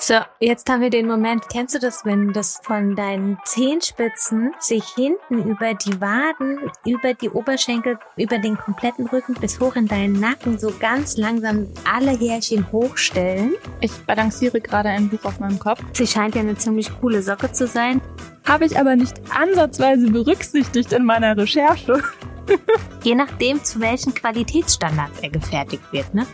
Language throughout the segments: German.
So, jetzt haben wir den Moment. Kennst du das, wenn das von deinen Zehenspitzen sich hinten über die Waden, über die Oberschenkel, über den kompletten Rücken bis hoch in deinen Nacken so ganz langsam alle Härchen hochstellen? Ich balanciere gerade ein Buch auf meinem Kopf. Sie scheint ja eine ziemlich coole Socke zu sein. Habe ich aber nicht ansatzweise berücksichtigt in meiner Recherche. Je nachdem, zu welchen Qualitätsstandards er gefertigt wird, ne?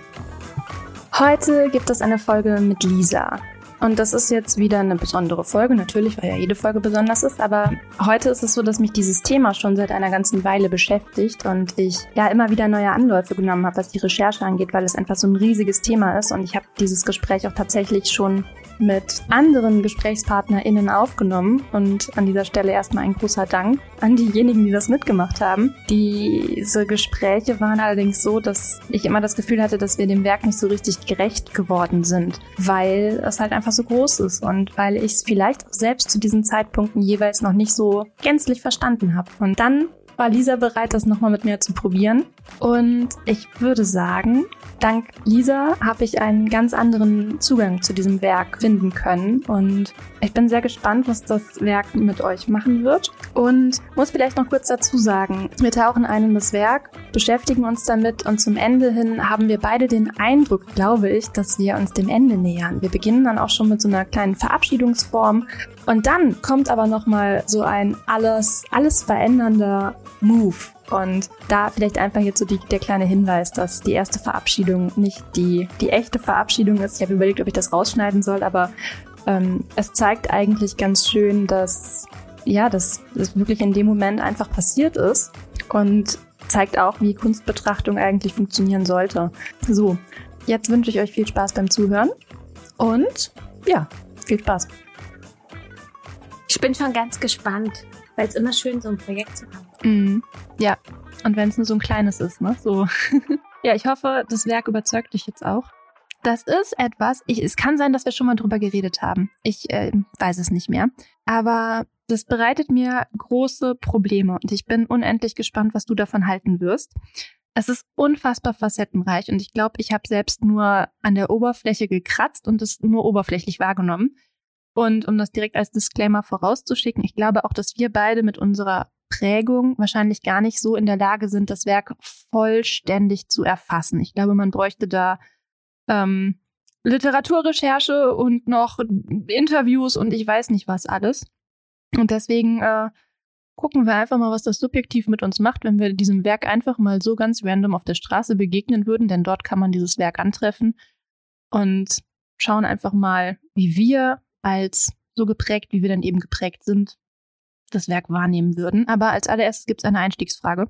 Heute gibt es eine Folge mit Lisa. Und das ist jetzt wieder eine besondere Folge, natürlich, weil ja jede Folge besonders ist. Aber heute ist es so, dass mich dieses Thema schon seit einer ganzen Weile beschäftigt und ich ja immer wieder neue Anläufe genommen habe, was die Recherche angeht, weil es einfach so ein riesiges Thema ist. Und ich habe dieses Gespräch auch tatsächlich schon mit anderen GesprächspartnerInnen aufgenommen. Und an dieser Stelle erstmal ein großer Dank an diejenigen, die das mitgemacht haben. Diese Gespräche waren allerdings so, dass ich immer das Gefühl hatte, dass wir dem Werk nicht so richtig gerecht geworden sind, weil es halt einfach so groß ist und weil ich es vielleicht selbst zu diesen Zeitpunkten jeweils noch nicht so gänzlich verstanden habe. Und dann war Lisa bereit, das nochmal mit mir zu probieren. Und ich würde sagen, dank Lisa habe ich einen ganz anderen Zugang zu diesem Werk finden können. Und ich bin sehr gespannt, was das Werk mit euch machen wird. Und muss vielleicht noch kurz dazu sagen, wir tauchen ein in das Werk, beschäftigen uns damit und zum Ende hin haben wir beide den Eindruck, glaube ich, dass wir uns dem Ende nähern. Wir beginnen dann auch schon mit so einer kleinen Verabschiedungsform. Und dann kommt aber nochmal so ein alles, alles verändernder Move. Und da vielleicht einfach jetzt so die, der kleine Hinweis, dass die erste Verabschiedung nicht die, die echte Verabschiedung ist. Ich habe überlegt, ob ich das rausschneiden soll, aber ähm, es zeigt eigentlich ganz schön, dass ja, dass das wirklich in dem Moment einfach passiert ist und zeigt auch, wie Kunstbetrachtung eigentlich funktionieren sollte. So, jetzt wünsche ich euch viel Spaß beim Zuhören und ja, viel Spaß. Ich bin schon ganz gespannt, weil es immer schön so ein Projekt zu haben. Mm, ja, und wenn es nur so ein kleines ist, ne? So. ja, ich hoffe, das Werk überzeugt dich jetzt auch. Das ist etwas, ich, es kann sein, dass wir schon mal drüber geredet haben. Ich äh, weiß es nicht mehr. Aber das bereitet mir große Probleme und ich bin unendlich gespannt, was du davon halten wirst. Es ist unfassbar facettenreich und ich glaube, ich habe selbst nur an der Oberfläche gekratzt und es nur oberflächlich wahrgenommen. Und um das direkt als Disclaimer vorauszuschicken, ich glaube auch, dass wir beide mit unserer Prägung wahrscheinlich gar nicht so in der Lage sind, das Werk vollständig zu erfassen. Ich glaube, man bräuchte da ähm, Literaturrecherche und noch Interviews und ich weiß nicht was alles. Und deswegen äh, gucken wir einfach mal, was das subjektiv mit uns macht, wenn wir diesem Werk einfach mal so ganz random auf der Straße begegnen würden, denn dort kann man dieses Werk antreffen und schauen einfach mal, wie wir als so geprägt, wie wir dann eben geprägt sind, das Werk wahrnehmen würden. Aber als allererstes gibt es eine Einstiegsfrage.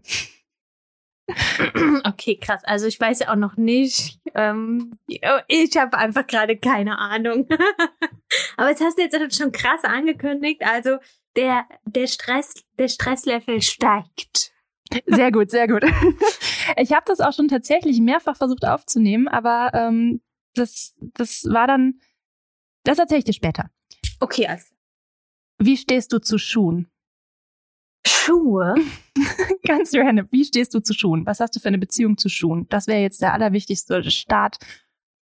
Okay, krass. Also ich weiß ja auch noch nicht. Ähm, ich habe einfach gerade keine Ahnung. Aber jetzt hast du jetzt schon krass angekündigt. Also der, der Stress, der Stresslevel steigt. Sehr gut, sehr gut. Ich habe das auch schon tatsächlich mehrfach versucht aufzunehmen, aber ähm, das, das war dann, das erzähle ich dir später. Okay, also. Wie stehst du zu Schuhen? Schuhe? Ganz random. Wie stehst du zu Schuhen? Was hast du für eine Beziehung zu Schuhen? Das wäre jetzt der allerwichtigste Start,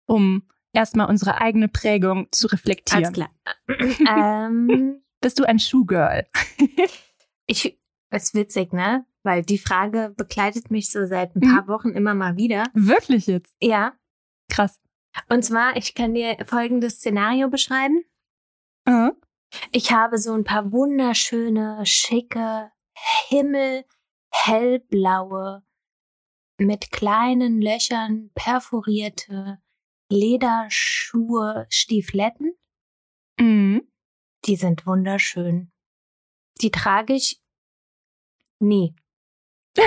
um erstmal unsere eigene Prägung zu reflektieren. Alles klar. ähm, Bist du ein Schuhgirl? ich, ist witzig, ne? Weil die Frage begleitet mich so seit ein paar mhm. Wochen immer mal wieder. Wirklich jetzt? Ja. Krass. Und zwar, ich kann dir folgendes Szenario beschreiben. Uh Ich habe so ein paar wunderschöne, schicke, Himmel, hellblaue, mit kleinen Löchern perforierte Lederschuhe, Stiefletten. Mhm. Die sind wunderschön. Die trage ich nie.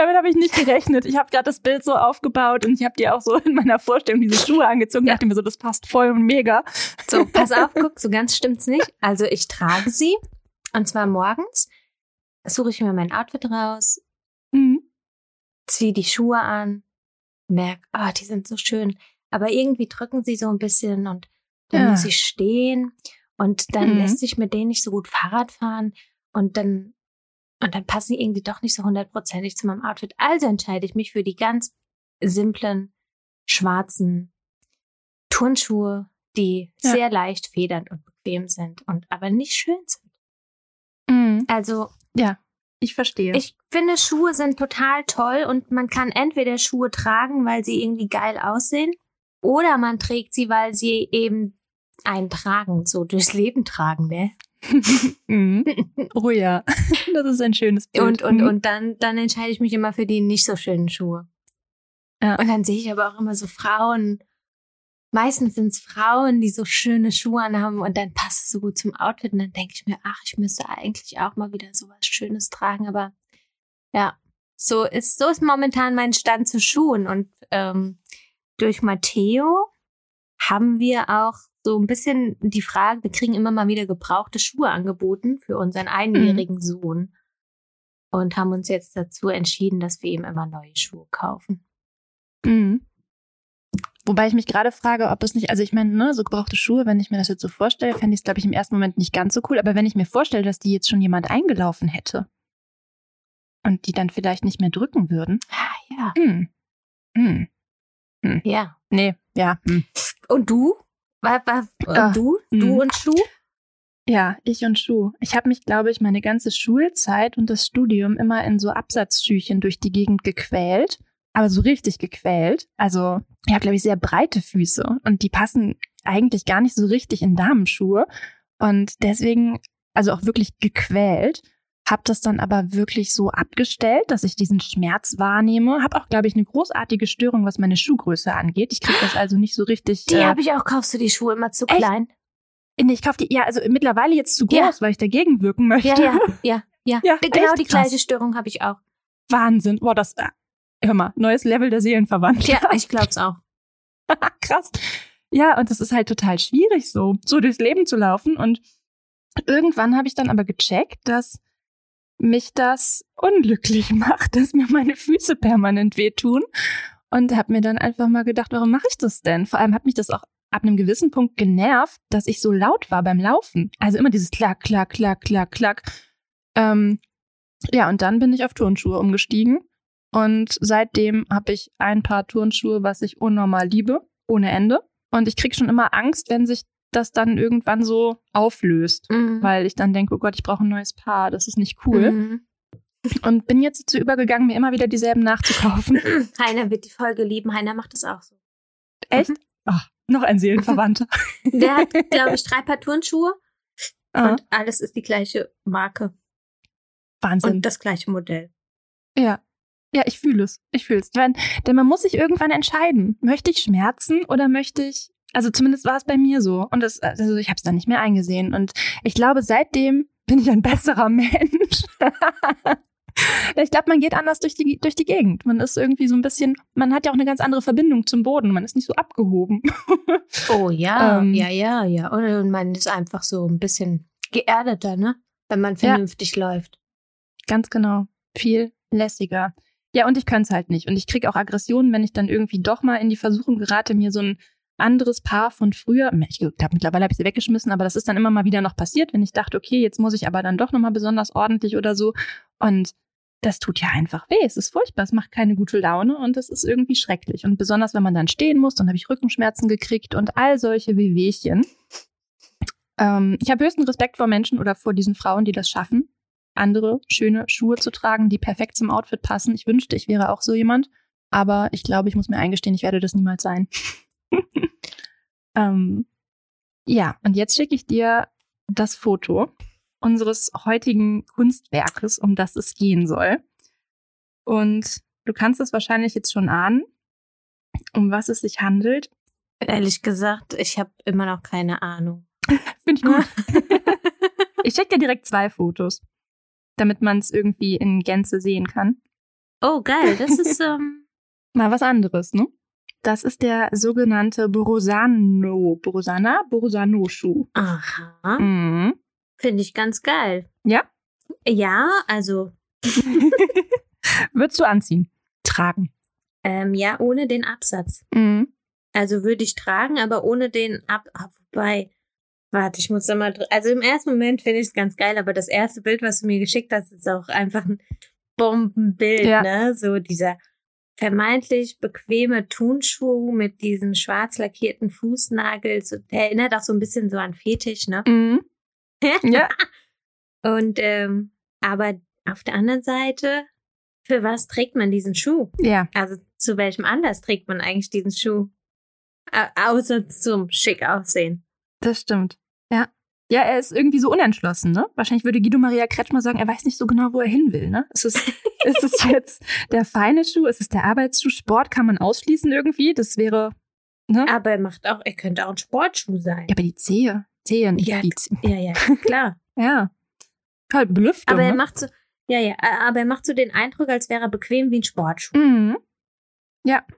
Damit habe ich nicht gerechnet. Ich habe gerade das Bild so aufgebaut und ich habe dir auch so in meiner Vorstellung diese Schuhe angezogen. Ja. dachte mir so, das passt voll und mega. So, pass auf, guck, so ganz stimmt's nicht. Also ich trage sie und zwar morgens suche ich mir mein Outfit raus, mhm. ziehe die Schuhe an, merke, ah, oh, die sind so schön. Aber irgendwie drücken sie so ein bisschen und dann ja. muss ich stehen und dann mhm. lässt sich mit denen nicht so gut Fahrrad fahren und dann und dann passen die irgendwie doch nicht so hundertprozentig zu meinem Outfit. Also entscheide ich mich für die ganz simplen, schwarzen Turnschuhe, die Ja. sehr leicht federnd und bequem sind und aber nicht schön sind. Mhm. Also Ich verstehe. ich finde, Schuhe sind total toll und man kann entweder Schuhe tragen, weil sie irgendwie geil aussehen, oder man trägt sie, weil sie eben einen tragen, so durchs Leben tragen, ne? mhm. Oh ja, das ist ein schönes Bild. Und, und, Mhm. und dann, dann entscheide ich mich immer für die nicht so schönen Schuhe. Ja. Und dann sehe ich aber auch immer so Frauen, meistens sind es Frauen, die so schöne Schuhe anhaben und dann passt es so gut zum Outfit und dann denke ich mir, ach, ich müsste eigentlich auch mal wieder so was Schönes tragen, aber ja, so ist, so ist momentan mein Stand zu Schuhen und ähm, durch Matteo haben wir auch so ein bisschen die Frage, wir kriegen immer mal wieder gebrauchte Schuhe angeboten für unseren einjährigen Sohn und haben uns jetzt dazu entschieden, dass wir ihm immer neue Schuhe kaufen. Mhm. Wobei ich mich gerade frage, ob es nicht, also ich meine, ne, so gebrauchte Schuhe, wenn ich mir das jetzt so vorstelle, fände ich es, glaube ich, im ersten Moment nicht ganz so cool. Aber wenn ich mir vorstelle, dass die jetzt schon jemand eingelaufen hätte und die dann vielleicht nicht mehr drücken würden. Ah, ja. Hm. Hm. Ja. Nee, ja. Hm. Und du? Was, was, und Ah, du? Du mhm. und Schuh? Ja, ich und Schuh. Ich habe mich, glaube ich, meine ganze Schulzeit und das Studium immer in so Absatzschüchen durch die Gegend gequält. Aber so richtig gequält. Also, ich habe, glaube ich, sehr breite Füße und die passen eigentlich gar nicht so richtig in Damenschuhe. Und deswegen, also auch wirklich gequält, habe das dann aber wirklich so abgestellt, dass ich diesen Schmerz wahrnehme. Habe auch, glaube ich, eine großartige Störung, was meine Schuhgröße angeht. Ich kriege das also nicht so richtig. Die äh, habe ich auch. Kaufst du die Schuhe immer zu Echt? klein? Nee, ich kaufe die, ja, also mittlerweile jetzt zu groß, Ja. weil ich dagegen wirken möchte. Ja, ja, ja, ja. Ja, genau die krass. gleiche Störung habe ich auch. Wahnsinn. Boah, das, äh, hör mal, neues Level der Seelenverwandtschaft. Ja, ich glaub's auch. Krass. Ja, und das ist halt total schwierig so, so durchs Leben zu laufen. Und irgendwann habe ich dann aber gecheckt, dass mich das unglücklich macht, dass mir meine Füße permanent wehtun. Und habe mir dann einfach mal gedacht, warum mache ich das denn? Vor allem hat mich das auch ab einem gewissen Punkt genervt, dass ich so laut war beim Laufen. Also immer dieses Klack, Klack, Klack, Klack, Klack. Ähm, ja, und dann bin ich auf Turnschuhe umgestiegen. Und seitdem habe ich ein paar Turnschuhe, was ich unnormal liebe, ohne Ende. Und ich krieg schon immer Angst, wenn sich das dann irgendwann so auflöst. Mhm. Weil ich dann denke, oh Gott, ich brauche ein neues Paar, das ist nicht cool. Mhm. Und bin jetzt dazu übergegangen, mir immer wieder dieselben nachzukaufen. Heiner wird die Folge lieben. Heiner macht das auch so. Echt? Mhm. Ach, noch ein Seelenverwandter. Der hat, glaube ich, drei Paar Turnschuhe Ah, und alles ist die gleiche Marke Wahnsinn. und das gleiche Modell. Ja. Ja, ich fühle es. Ich fühle es. Denn, denn man muss sich irgendwann entscheiden. Möchte ich Schmerzen oder möchte ich. Also zumindest war es bei mir so. Und das, also ich habe es dann nicht mehr eingesehen. Und ich glaube, seitdem bin ich ein besserer Mensch. ich glaube, man geht anders durch die, durch die Gegend. Man ist irgendwie so ein bisschen, man hat ja auch eine ganz andere Verbindung zum Boden. Man ist nicht so abgehoben. Oh ja, Ähm. ja, ja, ja. Und man ist einfach so ein bisschen geerdeter, ne? Wenn man Ja. vernünftig läuft. Ganz genau. Viel lässiger. Ja, und ich könnte es halt nicht. Und ich kriege auch Aggressionen, wenn ich dann irgendwie doch mal in die Versuchung gerate, mir so ein anderes Paar von früher, ich glaube, mittlerweile habe ich sie weggeschmissen, aber das ist dann immer mal wieder noch passiert, wenn ich dachte, okay, jetzt muss ich aber dann doch nochmal besonders ordentlich oder so. Und das tut ja einfach weh. Es ist furchtbar. Es macht keine gute Laune und es ist irgendwie schrecklich. Und besonders, wenn man dann stehen muss, dann habe ich Rückenschmerzen gekriegt und all solche Wehwehchen. Ähm, ich habe höchsten Respekt vor Menschen oder vor diesen Frauen, die das schaffen, andere schöne Schuhe zu tragen, die perfekt zum Outfit passen. Ich wünschte, ich wäre auch so jemand. Aber ich glaube, ich muss mir eingestehen, ich werde das niemals sein. ähm, ja, und jetzt schicke ich dir das Foto unseres heutigen Kunstwerkes, um das es gehen soll. Und du kannst es wahrscheinlich jetzt schon ahnen, um was es sich handelt. Ehrlich gesagt, ich habe immer noch keine Ahnung. Finde ich gut. ich schicke dir direkt zwei Fotos, damit man es irgendwie in Gänze sehen kann. oh, geil. Das ist, ähm, Mal was anderes, ne? Das ist der sogenannte Borosano, Borosana, Borosano-Schuh. aha. Mhm. Finde ich ganz geil. Ja? Ja, also, Würdest du anziehen? Tragen. ähm, ja, ohne den Absatz. Mhm. Also würde ich tragen, aber ohne den Ab. Ah, wobei. Warte, ich muss da mal. Also im ersten Moment finde ich es ganz geil, aber das erste Bild, was du mir geschickt hast, ist auch einfach ein Bombenbild, Ja. ne? So dieser vermeintlich bequeme Turnschuh mit diesem schwarz lackierten Fußnagel. So, der erinnert auch so ein bisschen so an Fetisch, ne? Mhm. Ja. Und ähm, aber auf der anderen Seite, für was trägt man diesen Schuh? Ja. Also zu welchem Anlass trägt man eigentlich diesen Schuh? Au außer zum schick aussehen. Das stimmt. Ja. Ja, er ist irgendwie so unentschlossen, ne? Wahrscheinlich würde Guido Maria Kretschmer sagen, er weiß nicht so genau, wo er hin will, ne? Ist es, ist es jetzt der feine Schuh? Ist es der Arbeitsschuh? Sport kann man ausschließen irgendwie. Das wäre, ne? Aber er macht auch, er könnte auch ein Sportschuh sein. Ja, aber die Zehe. Zehe, nicht Ja, die Zehe. Ja, ja, klar. Ja. Halt Belüftung. aber er ne? macht so, ja, ja, aber er macht so den Eindruck, als wäre er bequem wie ein Sportschuh. Mhm.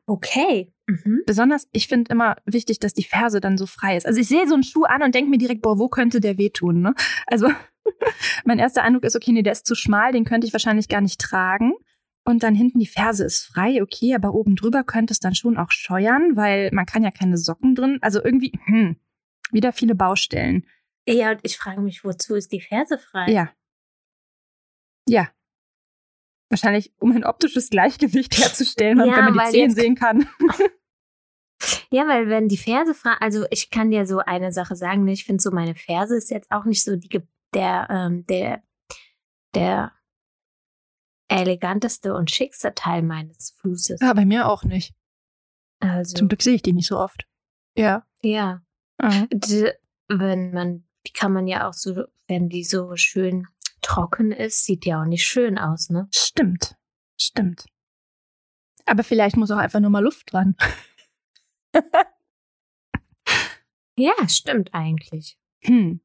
Okay. Mhm. Besonders, ich finde immer wichtig, dass die Ferse dann so frei ist. Also ich sehe so einen Schuh an und denke mir direkt, boah, wo könnte der wehtun, ne? Also mein erster Eindruck ist, okay, nee, der ist zu schmal, den könnte ich wahrscheinlich gar nicht tragen. Und dann hinten die Ferse ist frei, okay, aber oben drüber könnte es dann schon auch scheuern, weil man kann ja keine Socken drin. Also irgendwie, hm, wieder viele Baustellen. Ja, und ich frage mich, wozu ist die Ferse frei? Ja. Ja. Wahrscheinlich, um ein optisches Gleichgewicht herzustellen, Ja, damit man die Zehen sehen kann. Ja, weil wenn die Ferse frei, also ich kann dir so eine Sache sagen, ne, ich finde so meine Ferse ist jetzt auch nicht so die, der, ähm, der, der eleganteste und schickste Teil meines Fußes. Ja, bei mir auch nicht. Also, Zum Glück sehe ich die nicht so oft. Ja. ja. Mhm. Wenn man, die kann man ja auch so, wenn die so schön trocken ist, sieht die auch nicht schön aus, ne? Stimmt. Stimmt. Aber vielleicht muss auch einfach nur mal Luft dran. Ja, stimmt eigentlich. Hm.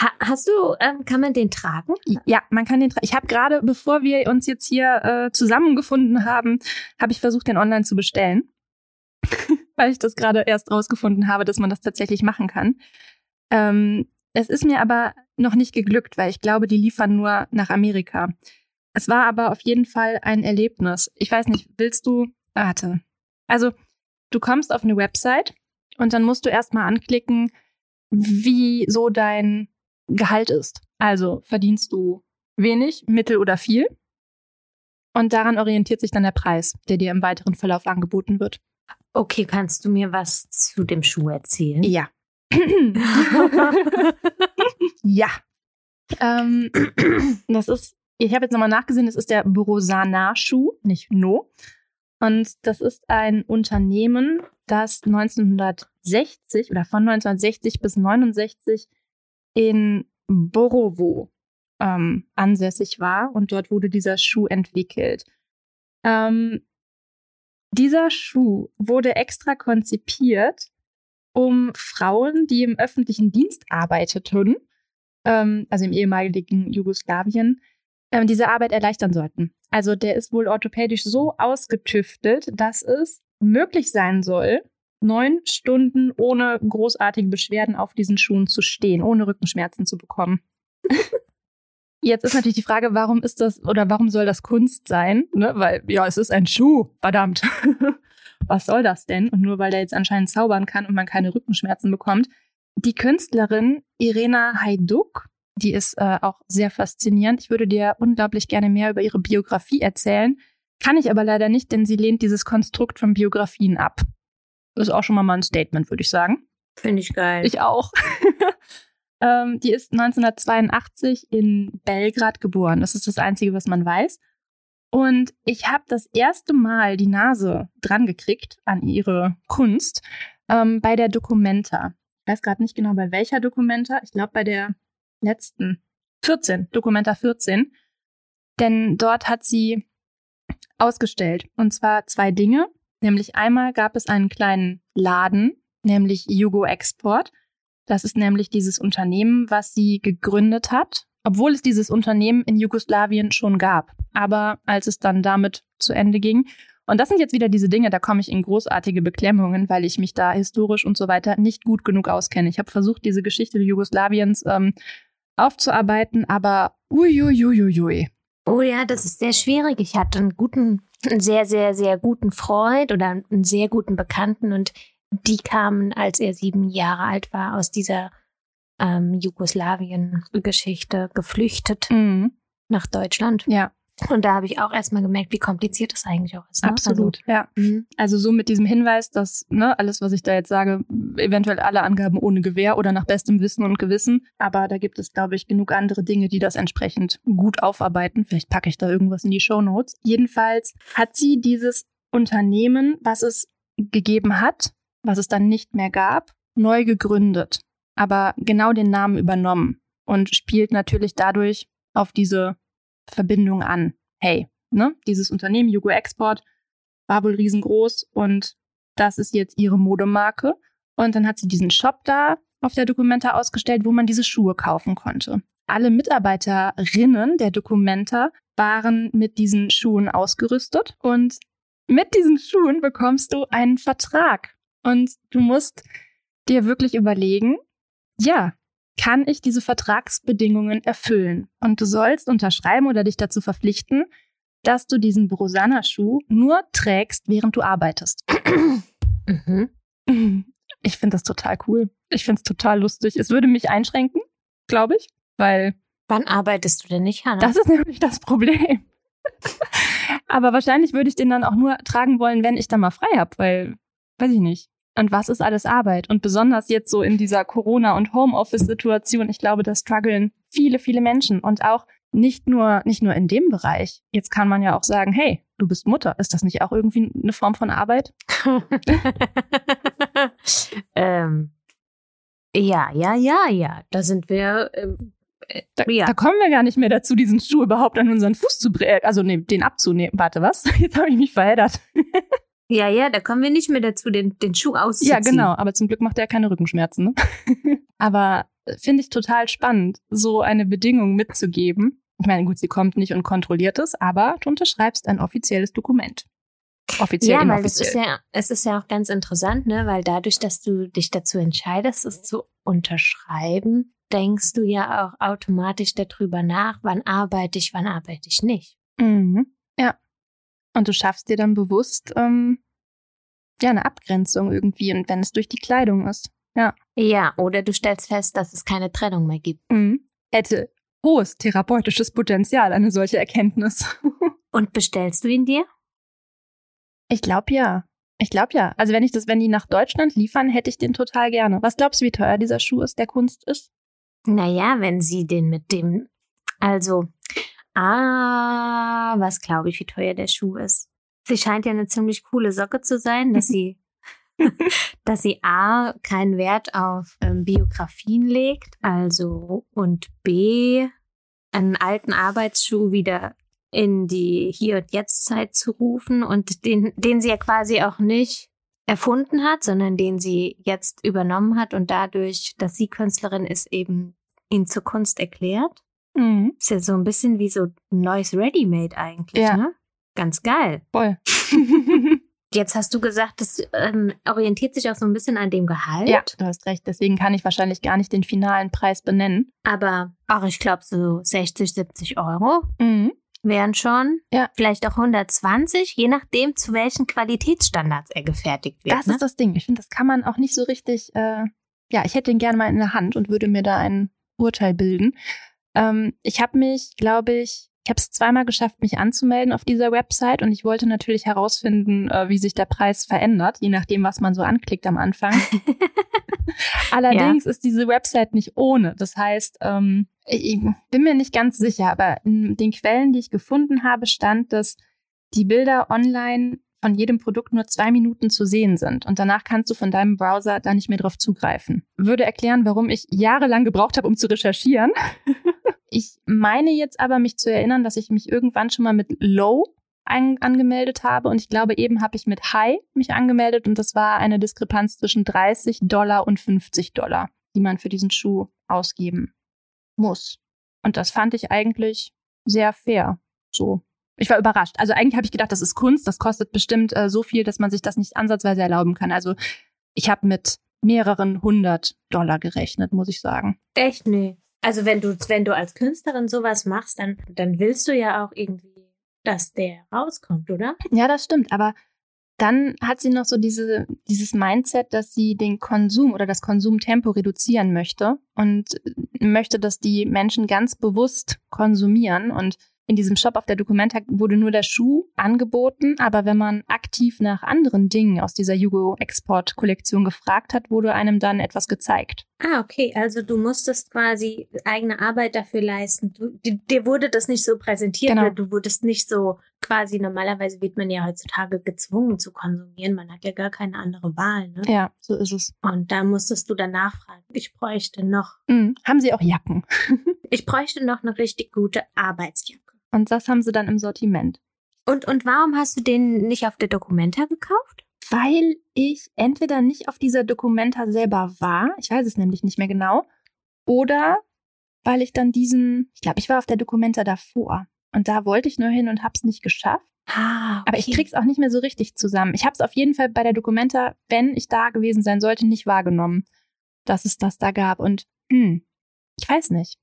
Ha hast du, ähm, kann man den tragen? Ja, man kann den. tra- Ich habe gerade, bevor wir uns jetzt hier äh, zusammengefunden haben, habe ich versucht, den online zu bestellen, weil ich das gerade erst rausgefunden habe, dass man das tatsächlich machen kann. Ähm, es ist mir aber noch nicht geglückt, weil ich glaube, die liefern nur nach Amerika. Es war aber auf jeden Fall ein Erlebnis. Ich weiß nicht, willst du? Warte. Also, du kommst auf eine Website und dann musst du erstmal anklicken, wie so dein Gehalt ist. Also verdienst du wenig, mittel oder viel. Und daran orientiert sich dann der Preis, der dir im weiteren Verlauf angeboten wird. Okay, kannst du mir was zu dem Schuh erzählen? Ja. ja. Ähm, das ist, ich habe jetzt nochmal nachgesehen, das ist der Brosana-Schuh, nicht No. Und das ist ein Unternehmen, das 1960 oder von 1960 bis 69 in Borovo ähm, ansässig war und dort wurde dieser Schuh entwickelt. Ähm, dieser Schuh wurde extra konzipiert, um Frauen, die im öffentlichen Dienst arbeiteten, ähm, also im ehemaligen Jugoslawien, ähm, diese Arbeit erleichtern sollten. Also der ist wohl orthopädisch so ausgetüftet, dass es möglich sein soll, neun Stunden ohne großartige Beschwerden auf diesen Schuhen zu stehen, ohne Rückenschmerzen zu bekommen. Jetzt ist natürlich die Frage, warum ist das oder warum soll das Kunst sein? Ne? Weil, ja, es ist ein Schuh, verdammt. Was soll das denn? Und nur weil der jetzt anscheinend zaubern kann und man keine Rückenschmerzen bekommt. Die Künstlerin Irena Hajduk, die ist äh, auch sehr faszinierend. Ich würde dir unglaublich gerne mehr über ihre Biografie erzählen. Kann ich aber leider nicht, denn sie lehnt dieses Konstrukt von Biografien ab. Das ist auch schon mal ein Statement, würde ich sagen. Finde ich geil. Ich auch. ähm, die ist 1982 in Belgrad geboren. Das ist das Einzige, was man weiß. Und ich habe das erste Mal die Nase dran gekriegt an ihre Kunst ähm, bei der Documenta. Ich weiß gerade nicht genau, bei welcher Documenta. Ich glaube, bei der letzten 14, Documenta 14. Denn dort hat sie ausgestellt. Und zwar zwei Dinge. Nämlich einmal gab es einen kleinen Laden, nämlich Jugo Export. Das ist nämlich dieses Unternehmen, was sie gegründet hat, obwohl es dieses Unternehmen in Jugoslawien schon gab. Aber als es dann damit zu Ende ging. Und das sind jetzt wieder diese Dinge, da komme ich in großartige Beklemmungen, weil ich mich da historisch und so weiter nicht gut genug auskenne. Ich habe versucht, diese Geschichte Jugoslawiens ähm, aufzuarbeiten, aber uiuiuiui. Oh ja, das ist sehr schwierig. Ich hatte einen guten, einen sehr, sehr, sehr guten Freund oder einen sehr guten Bekannten und die kamen, als er sieben Jahre alt war, aus dieser ähm, Jugoslawien-Geschichte geflüchtet Mhm. nach Deutschland. Ja. Und da habe ich auch erstmal gemerkt, wie kompliziert das eigentlich auch ist. Ne? Absolut, also, ja. Mhm. Also so mit diesem Hinweis, dass ne, alles, was ich da jetzt sage, eventuell alle Angaben ohne Gewähr oder nach bestem Wissen und Gewissen. Aber da gibt es, glaube ich, genug andere Dinge, die das entsprechend gut aufarbeiten. Vielleicht packe ich da irgendwas in die Show Notes. Jedenfalls hat sie dieses Unternehmen, was es gegeben hat, was es dann nicht mehr gab, neu gegründet, aber genau den Namen übernommen und spielt natürlich dadurch auf diese Verbindung an. Hey, ne, dieses Unternehmen Yugo Export war wohl riesengroß und das ist jetzt ihre Modemarke. Und dann hat sie diesen Shop da auf der Documenta ausgestellt, wo man diese Schuhe kaufen konnte. Alle Mitarbeiterinnen der Documenta waren mit diesen Schuhen ausgerüstet und mit diesen Schuhen bekommst du einen Vertrag. Und du musst dir wirklich überlegen, ja, kann ich diese Vertragsbedingungen erfüllen? Und du sollst unterschreiben oder dich dazu verpflichten, dass du diesen Brosana-Schuh nur trägst, während du arbeitest. Mhm. Ich finde das total cool. Ich finde es total lustig. Es würde mich einschränken, glaube ich, weil. Wann arbeitest du denn nicht, Hannah? Das ist nämlich das Problem. Aber wahrscheinlich würde ich den dann auch nur tragen wollen, wenn ich da mal frei habe, weil, weiß ich nicht und was ist alles Arbeit? Und besonders jetzt so in dieser Corona- und Homeoffice-Situation, ich glaube, da strugglen viele, viele Menschen und auch nicht nur, nicht nur in dem Bereich. Jetzt kann man ja auch sagen, hey, du bist Mutter. Ist das nicht auch irgendwie eine Form von Arbeit? ähm, ja, ja, ja, ja. Da sind wir. Ähm, äh, da, ja. da, kommen wir gar nicht mehr dazu, diesen Schuh überhaupt an unseren Fuß zu bringen. Also nee, den abzunehmen. Warte, was? Jetzt habe ich mich verheddert. Ja, ja, da kommen wir nicht mehr dazu, den, den Schuh auszuziehen. Ja, genau, aber zum Glück macht er keine Rückenschmerzen. Ne? aber äh, finde ich total spannend, so eine Bedingung mitzugeben. Ich meine, gut, sie kommt nicht und kontrolliert es, aber du unterschreibst ein offizielles Dokument. Offiziell. Ja, weil es ist ja, es ist ja auch ganz interessant, ne, weil dadurch, dass du dich dazu entscheidest, es zu unterschreiben, denkst du ja auch automatisch darüber nach, wann arbeite ich, wann arbeite ich nicht. Mhm. Ja. Und du schaffst dir dann bewusst ähm, ja eine Abgrenzung irgendwie und wenn es durch die Kleidung ist. Ja. Ja, oder du stellst fest, dass es keine Trennung mehr gibt. Mhm. Hätte hohes therapeutisches Potenzial, eine solche Erkenntnis. und bestellst du ihn dir? Ich glaube ja. Ich glaube ja. Also wenn ich das, wenn die nach Deutschland liefern, hätte ich den total gerne. Was glaubst du, wie teuer dieser Schuh ist, der Kunst ist? Naja, wenn sie den mit dem, also Ah, was glaube ich, wie teuer der Schuh ist. Sie scheint ja eine ziemlich coole Socke zu sein, dass sie, dass sie A, keinen Wert auf ähm, Biografien legt, also und B, einen alten Arbeitsschuh wieder in die Hier- und Jetzt-Zeit zu rufen und den, den sie ja quasi auch nicht erfunden hat, sondern den sie jetzt übernommen hat und dadurch, dass sie Künstlerin ist, eben ihn zur Kunst erklärt. Mhm. Ist ja so ein bisschen wie so ein neues Ready-Made eigentlich, ja. ne? Ganz geil. Voll. Jetzt hast du gesagt, das ähm, orientiert sich auch so ein bisschen an dem Gehalt. Ja, du hast recht. Deswegen kann ich wahrscheinlich gar nicht den finalen Preis benennen. Aber auch, ich glaube, so 60, 70 Euro mhm. wären schon. Ja. Vielleicht auch 120, je nachdem, zu welchen Qualitätsstandards er gefertigt wird. Das ne? ist das Ding. Ich finde, das kann man auch nicht so richtig. Äh, ja, ich hätte ihn gerne mal in der Hand und würde mir da ein Urteil bilden. Ähm, ich habe mich, glaube ich, ich habe es zweimal geschafft, mich anzumelden auf dieser Website und ich wollte natürlich herausfinden, äh, wie sich der Preis verändert, je nachdem, was man so anklickt am Anfang. Allerdings ja. ist diese Website nicht ohne. Das heißt, ähm, ich bin mir nicht ganz sicher, aber in den Quellen, die ich gefunden habe, stand, dass die Bilder online von jedem Produkt nur zwei Minuten zu sehen sind und danach kannst du von deinem Browser da nicht mehr drauf zugreifen. Würde erklären, warum ich jahrelang gebraucht habe, um zu recherchieren. ich meine jetzt aber, mich zu erinnern, dass ich mich irgendwann schon mal mit Low angemeldet habe und ich glaube eben habe ich mit High mich angemeldet und das war eine Diskrepanz zwischen 30 Dollar und 50 Dollar, die man für diesen Schuh ausgeben muss. Und das fand ich eigentlich sehr fair. So ich war überrascht. Also eigentlich habe ich gedacht, das ist Kunst, das kostet bestimmt äh, so viel, dass man sich das nicht ansatzweise erlauben kann. Also ich habe mit mehreren hundert Dollar gerechnet, muss ich sagen. Echt? Nee. Also wenn du, wenn du als Künstlerin sowas machst, dann, dann willst du ja auch irgendwie, dass der rauskommt, oder? Ja, das stimmt. Aber dann hat sie noch so diese, dieses Mindset, dass sie den Konsum oder das Konsumtempo reduzieren möchte und möchte, dass die Menschen ganz bewusst konsumieren und in diesem Shop auf der Documenta wurde nur der Schuh angeboten, aber wenn man aktiv nach anderen Dingen aus dieser Jugo-Export-Kollektion gefragt hat, wurde einem dann etwas gezeigt. Ah, okay. Also du musstest quasi eigene Arbeit dafür leisten. Du, dir wurde das nicht so präsentiert, genau. du wurdest nicht so quasi, normalerweise wird man ja heutzutage gezwungen zu konsumieren. Man hat ja gar keine andere Wahl. Ne? Ja, so ist es. Und da musstest du dann nachfragen. Ich bräuchte noch. Mhm. Haben Sie auch Jacken? ich bräuchte noch eine richtig gute Arbeitsjacke. Und das haben sie dann im Sortiment. Und, und warum hast du den nicht auf der Documenta gekauft? Weil ich entweder nicht auf dieser Documenta selber war, ich weiß es nämlich nicht mehr genau, oder weil ich dann diesen, ich glaube, ich war auf der Documenta davor und da wollte ich nur hin und hab's nicht geschafft. Ah, okay. Aber ich krieg's auch nicht mehr so richtig zusammen. Ich habe es auf jeden Fall bei der Documenta, wenn ich da gewesen sein sollte, nicht wahrgenommen, dass es das da gab. Und hm, ich weiß nicht.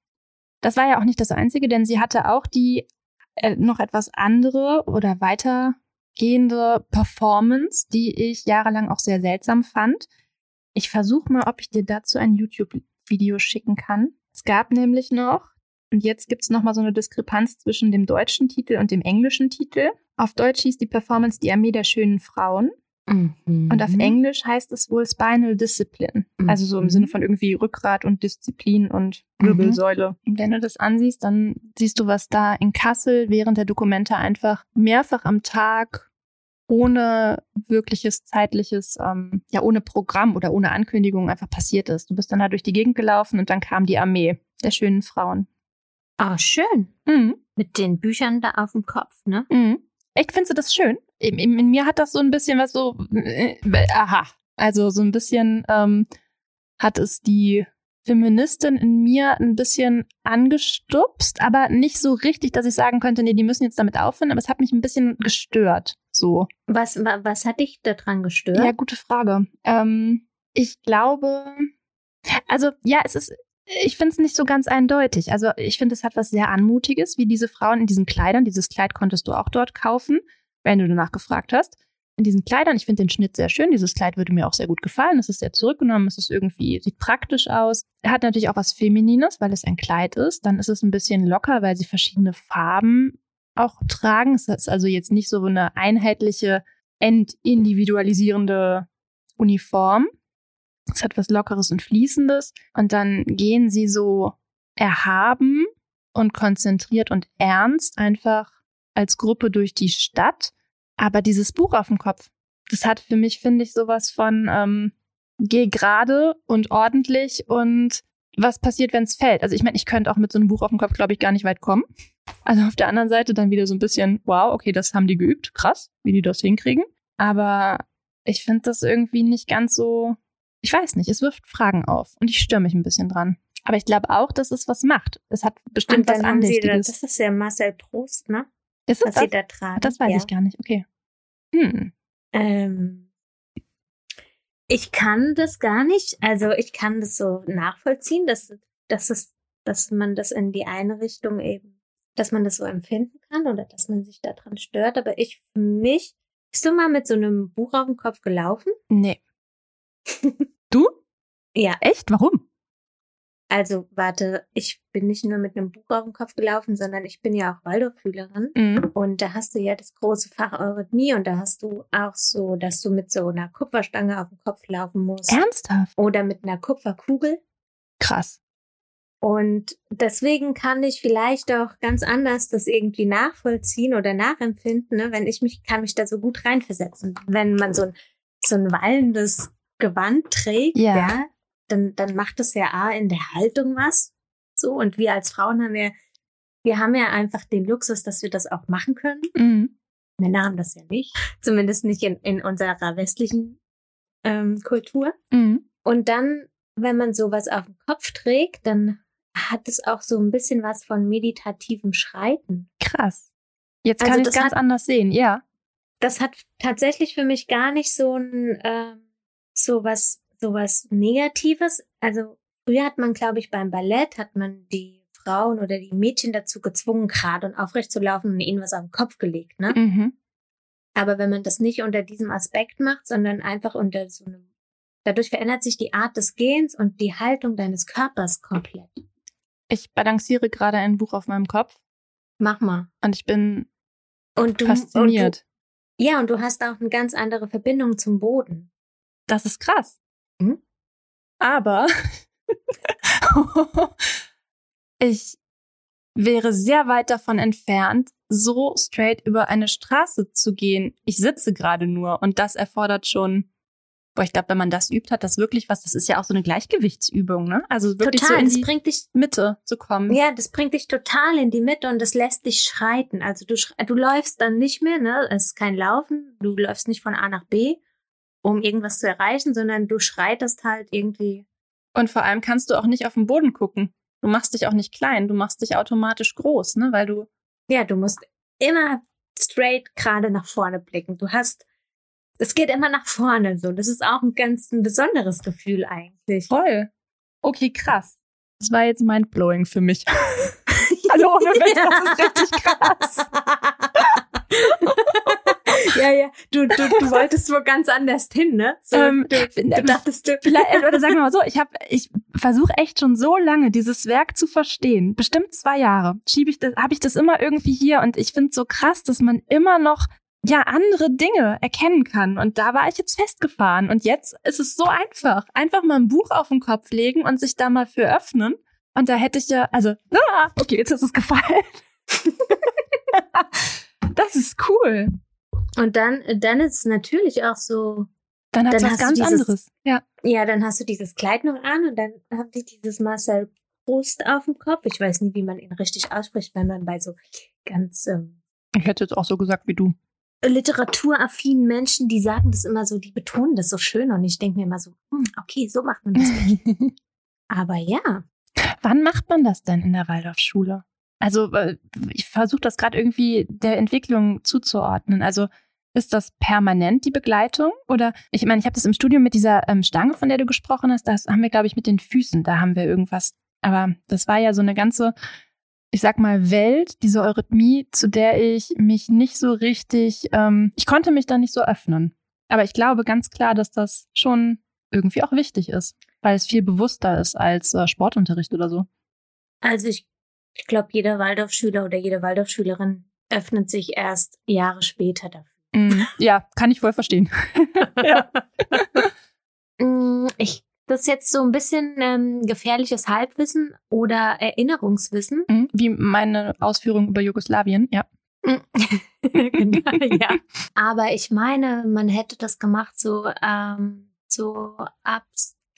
Das war ja auch nicht das Einzige, denn sie hatte auch die äh, noch etwas andere oder weitergehende Performance, die ich jahrelang auch sehr seltsam fand. Ich versuche mal, ob ich dir dazu ein YouTube-Video schicken kann. Es gab nämlich noch, und jetzt gibt es nochmal so eine Diskrepanz zwischen dem deutschen Titel und dem englischen Titel. Auf Deutsch hieß die Performance Die Armee der schönen Frauen. Mhm. Und auf Englisch heißt es wohl Spinal Discipline. Mhm. Also so im Sinne von irgendwie Rückgrat und Disziplin und Wirbelsäule. Mhm. Und wenn du das ansiehst, dann siehst du, was da in Kassel während der Dokumente einfach mehrfach am Tag ohne wirkliches zeitliches, ähm, ja, ohne Programm oder ohne Ankündigung einfach passiert ist. Du bist dann da durch die Gegend gelaufen und dann kam die Armee der schönen Frauen. Ah, schön. Mhm. Mit den Büchern da auf dem Kopf, ne? Mhm. Echt, findest du das schön? In, in, in, mir hat das so ein bisschen was so, äh, aha. Also so ein bisschen ähm, hat es die Feministin in mir ein bisschen angestupst, aber nicht so richtig, dass ich sagen könnte, nee, die müssen jetzt damit aufhören, aber es hat mich ein bisschen gestört. So. Was, was hat dich daran gestört? Ja, gute Frage. Ähm, ich glaube, also ja, es ist, ich finde es nicht so ganz eindeutig. Also ich finde, es hat was sehr Anmutiges, wie diese Frauen in diesen Kleidern. Dieses Kleid konntest du auch dort kaufen, wenn du danach gefragt hast. In diesen Kleidern, ich finde den Schnitt sehr schön. Dieses Kleid würde mir auch sehr gut gefallen. Es ist sehr zurückgenommen, es ist irgendwie, sieht praktisch aus. Er hat natürlich auch was Feminines, weil es ein Kleid ist. Dann ist es ein bisschen locker, weil sie verschiedene Farben auch tragen. Es ist also jetzt nicht so eine einheitliche, entindividualisierende Uniform. Es hat was Lockeres und Fließendes. Und dann gehen sie so erhaben und konzentriert und ernst einfach als Gruppe durch die Stadt. Aber dieses Buch auf dem Kopf, das hat für mich, finde ich, sowas von ähm, geh gerade und ordentlich und was passiert, wenn es fällt. Also ich meine, ich könnte auch mit so einem Buch auf dem Kopf, glaube ich, gar nicht weit kommen. Also auf der anderen Seite dann wieder so ein bisschen, wow, okay, das haben die geübt, krass, wie die das hinkriegen. Aber ich finde das irgendwie nicht ganz so ich weiß nicht, es wirft Fragen auf und ich störe mich ein bisschen dran. Aber ich glaube auch, dass es was macht. Es hat bestimmt was Andächtiges. Das ist ja Marcel Proust, ne? Ist es was das? sie da tragen. Das weiß ja. ich gar nicht. Okay. Hm. Ähm, ich kann das gar nicht. Also ich kann das so nachvollziehen, dass, dass, es, dass man das in die eine Richtung eben, dass man das so empfinden kann oder dass man sich daran stört. Aber ich für mich, bist du mal mit so einem Buch auf dem Kopf gelaufen? Nee. Ja. Echt? Warum? Also, warte, ich bin nicht nur mit einem Buch auf dem Kopf gelaufen, sondern ich bin ja auch Waldorfschülerin. Mhm. Und da hast du ja das große Fach Eurythmie und da hast du auch so, dass du mit so einer Kupferstange auf dem Kopf laufen musst. Ernsthaft? Oder mit einer Kupferkugel. Krass. Und deswegen kann ich vielleicht auch ganz anders das irgendwie nachvollziehen oder nachempfinden, ne? wenn ich mich, kann mich da so gut reinversetzen. Wenn man so ein, so ein wallendes Gewand trägt, ja. ja, dann, dann macht es ja A in der Haltung was. So, und wir als Frauen haben ja, wir haben ja einfach den Luxus, dass wir das auch machen können. Mhm. Männer haben das ja nicht. Zumindest nicht in, in unserer westlichen ähm, Kultur. Mhm. Und dann, wenn man sowas auf dem Kopf trägt, dann hat es auch so ein bisschen was von meditativem Schreiten. Krass. Jetzt also kann ich es ganz hat, anders sehen, ja. Das hat tatsächlich für mich gar nicht so ein, ähm, sowas, sowas Negatives. Also früher hat man, glaube ich, beim Ballett hat man die Frauen oder die Mädchen dazu gezwungen, gerade und aufrecht zu laufen und ihnen was auf den Kopf gelegt, ne? Mhm. Aber wenn man das nicht unter diesem Aspekt macht, sondern einfach unter so einem, dadurch verändert sich die Art des Gehens und die Haltung deines Körpers komplett. Ich balanciere gerade ein Buch auf meinem Kopf Mach mal. Und ich bin Und du, fasziniert. Und du, ja, und du hast auch eine ganz andere Verbindung zum Boden. Das ist krass. Mhm. Aber ich wäre sehr weit davon entfernt, so straight über eine Straße zu gehen. Ich sitze gerade nur und das erfordert schon, boah, ich glaube, wenn man das übt, hat das wirklich was. Das ist ja auch so eine Gleichgewichtsübung, ne? Also wirklich Total. so in das die bringt dich, Mitte zu kommen. ja, das bringt dich total in die Mitte und das lässt dich schreiten. Also du, du läufst dann nicht mehr, ne? Es ist kein Laufen. Du läufst nicht von A nach B, um irgendwas zu erreichen, sondern du schreitest halt irgendwie. Und vor allem kannst du auch nicht auf den Boden gucken. Du machst dich auch nicht klein, du machst dich automatisch groß, ne? Weil du Ja, du musst immer straight gerade nach vorne blicken. Du hast, es geht immer nach vorne so. Das ist auch ein ganz ein besonderes Gefühl eigentlich. Voll. Okay, krass. Das war jetzt mindblowing für mich. Also ohne Witz, das ist richtig krass. ja, ja. Du, du, du wolltest wo ganz anders hin, ne? So, Ähm, du, du dachtest du. Äh, oder sagen wir mal so, ich habe, ich versuche echt schon so lange, dieses Werk zu verstehen. Bestimmt zwei Jahre. Schiebe ich das, habe ich das immer irgendwie hier und ich finde so krass, dass man immer noch ja andere Dinge erkennen kann. Und da war ich jetzt festgefahren. Und jetzt ist es so einfach. Einfach mal ein Buch auf den Kopf legen und sich da mal für öffnen. Und da hätte ich ja, also, ah, okay, jetzt ist es gefallen. das ist cool. Und dann, dann ist es natürlich auch so, Dann hat es Dann was hast du ganz dieses- anderes. Ja. ja, dann hast du dieses Kleid noch an und dann haben die dieses Marcel Brust auf dem Kopf. Ich weiß nicht, wie man ihn richtig ausspricht, wenn man bei so ganz ähm, Ich hätte jetzt auch so gesagt wie du. literaturaffinen Menschen, die sagen das immer so, die betonen das so schön und ich denke mir immer so, hm, okay, so macht man das nicht. Aber ja, Wann macht man das denn in der Waldorfschule? Also äh, ich versuche das gerade irgendwie der Entwicklung zuzuordnen. Also ist das permanent die Begleitung? Oder ich meine, ich habe das im Studium mit dieser ähm, Stange, von der du gesprochen hast, das haben wir, glaube ich, mit den Füßen, da haben wir irgendwas. Aber das war ja so eine ganze, ich sag mal, Welt, diese Eurythmie, zu der ich mich nicht so richtig, ähm, ich konnte mich da nicht so öffnen. Aber ich glaube ganz klar, dass das schon irgendwie auch wichtig ist, weil es viel bewusster ist als äh, Sportunterricht oder so. also ich, ich glaube, jeder Waldorfschüler oder jede Waldorfschülerin öffnet sich erst Jahre später dafür. Mhm. Ja, kann ich voll verstehen. ja. Mm, Ich, das ist jetzt so ein bisschen ähm, gefährliches Halbwissen oder Erinnerungswissen. Mhm. Wie meine Ausführungen über Jugoslawien, ja. genau, ja. Aber ich meine, man hätte das gemacht so, ähm, so ab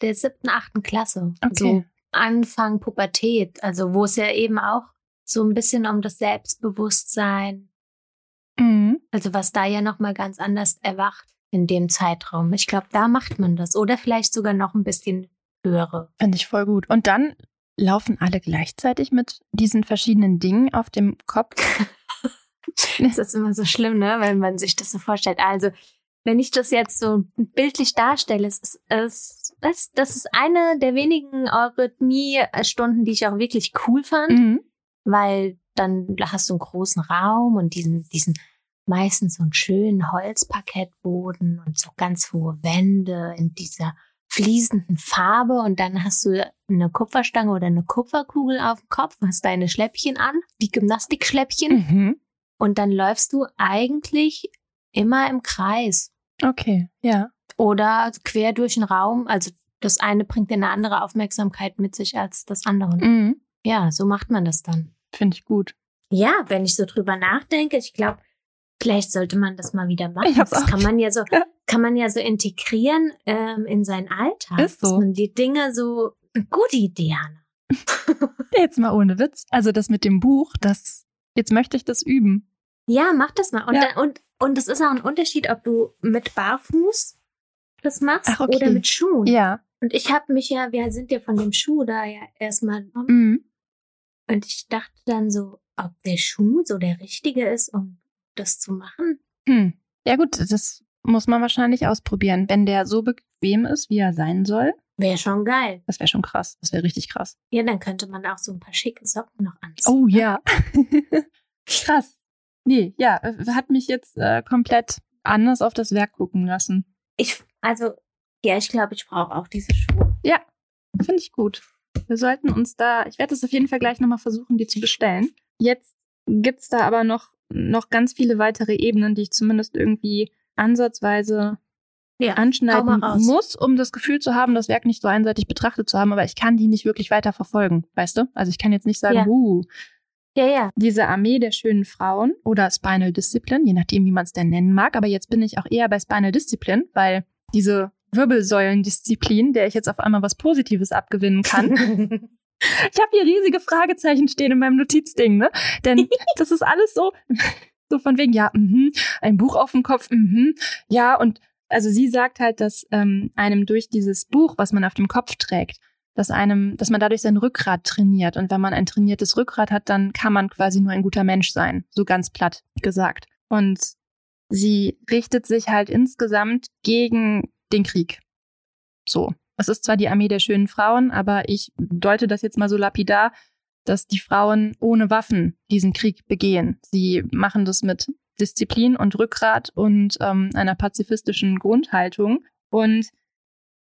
der siebten, achten Klasse. So Anfang Pubertät. Also wo es ja eben auch so ein bisschen um das Selbstbewusstsein, Mhm. also was da ja nochmal ganz anders erwacht in dem Zeitraum. Ich glaube, da macht man das. Oder vielleicht sogar noch ein bisschen höhere. Finde ich voll gut. Und dann laufen alle gleichzeitig mit diesen verschiedenen Dingen auf dem Kopf. Das ist immer so schlimm, ne, wenn man sich das so vorstellt. Also, wenn ich das jetzt so bildlich darstelle, es ist, es, das, das ist eine der wenigen Eurythmie-Stunden, die ich auch wirklich cool fand, Mhm. weil dann hast du einen großen Raum und diesen, diesen meistens so einen schönen Holzparkettboden und so ganz hohe Wände in dieser fließenden Farbe und dann hast du eine Kupferstange oder eine Kupferkugel auf dem Kopf, hast deine Schläppchen an, die Gymnastikschläppchen Mhm. und dann läufst du eigentlich immer im Kreis Okay, ja. oder quer durch den Raum. Also das eine bringt eine andere Aufmerksamkeit mit sich als das andere. Mhm. Ja, so macht man das dann. Finde ich gut. Ja, wenn ich so drüber nachdenke, ich glaube, vielleicht sollte man das mal wieder machen. Das kann man ja so, Ja. kann man ja so integrieren ähm, in seinen Alltag. Ist so. Dass man die Dinge so, gute Idee, Anna. Jetzt mal ohne Witz. Also das mit dem Buch, das jetzt möchte ich das üben. Ja, mach das mal. Und, Ja. dann, und, und es ist auch ein Unterschied, ob du mit Barfuß das machst Ach, okay. oder mit Schuhen. Ja. Und ich habe mich ja, wir sind ja von dem Schuh da ja erstmal. Mhm. Und ich dachte dann so, ob der Schuh so der richtige ist, um das zu machen. Hm. Ja gut, das muss man wahrscheinlich ausprobieren. Wenn der so bequem ist, wie er sein soll, Wäre schon geil. das wäre schon krass. Das wäre richtig krass. Ja, dann könnte man auch so ein paar schicke Socken noch anziehen. Oh ja. krass. Nee, ja, äh, hat mich jetzt äh, komplett anders auf das Werk gucken lassen. Ich, also, ja, ich glaube, ich brauche auch diese Schuhe. Finde ich gut. Wir sollten uns da, ich werde es auf jeden Fall gleich nochmal versuchen, die zu bestellen. Jetzt gibt's da aber noch, noch ganz viele weitere Ebenen, die ich zumindest irgendwie ansatzweise ja, anschneiden muss, um das Gefühl zu haben, das Werk nicht so einseitig betrachtet zu haben, aber ich kann die nicht wirklich weiter verfolgen, weißt du? Also ich kann jetzt nicht sagen, ja. uh, ja, ja. Diese Armee der schönen Frauen oder Spinal Discipline, je nachdem, wie man es denn nennen mag. Aber jetzt bin ich auch eher bei Spinal Discipline, weil diese Wirbelsäulendisziplin, der ich jetzt auf einmal was Positives abgewinnen kann. ich habe hier riesige Fragezeichen stehen in meinem Notizding, ne? Denn das ist alles so, so von wegen, ja, mh, ein Buch auf dem Kopf, mh, ja, und also sie sagt halt, dass ähm, einem durch dieses Buch, was man auf dem Kopf trägt, dass einem, dass man dadurch sein Rückgrat trainiert. Und wenn man ein trainiertes Rückgrat hat, dann kann man quasi nur ein guter Mensch sein. So ganz platt gesagt. Und sie richtet sich halt insgesamt gegen den Krieg. So. Es ist zwar die Armee der schönen Frauen, aber ich deute das jetzt mal so lapidar, dass die Frauen ohne Waffen diesen Krieg begehen. Sie machen das mit Disziplin und Rückgrat und ähm, einer pazifistischen Grundhaltung. Und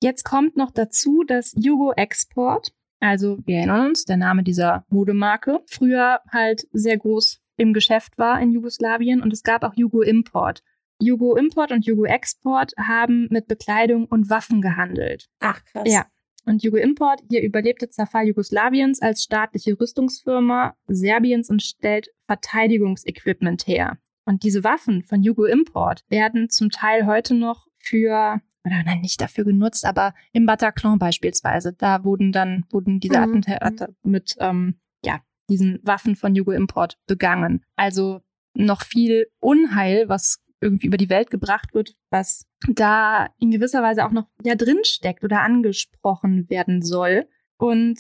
jetzt kommt noch dazu, dass Jugo Export, also wir erinnern uns, der Name dieser Modemarke, früher halt sehr groß im Geschäft war in Jugoslawien und es gab auch Jugo Import. Jugo Import und Jugo Export haben mit Bekleidung und Waffen gehandelt. Ach krass. Ja. Und Jugo Import hier überlebte Zerfall Jugoslawiens als staatliche Rüstungsfirma Serbiens und stellt Verteidigungsequipment her. Und diese Waffen von Jugo Import werden zum Teil heute noch für oder nein, nicht dafür genutzt, aber im Bataclan beispielsweise, da wurden dann wurden diese mhm. Attentate mit ähm, ja diesen Waffen von Jugo Import begangen. Also noch viel Unheil, was irgendwie über die Welt gebracht wird, was da in gewisser Weise auch noch ja drin steckt oder angesprochen werden soll. Und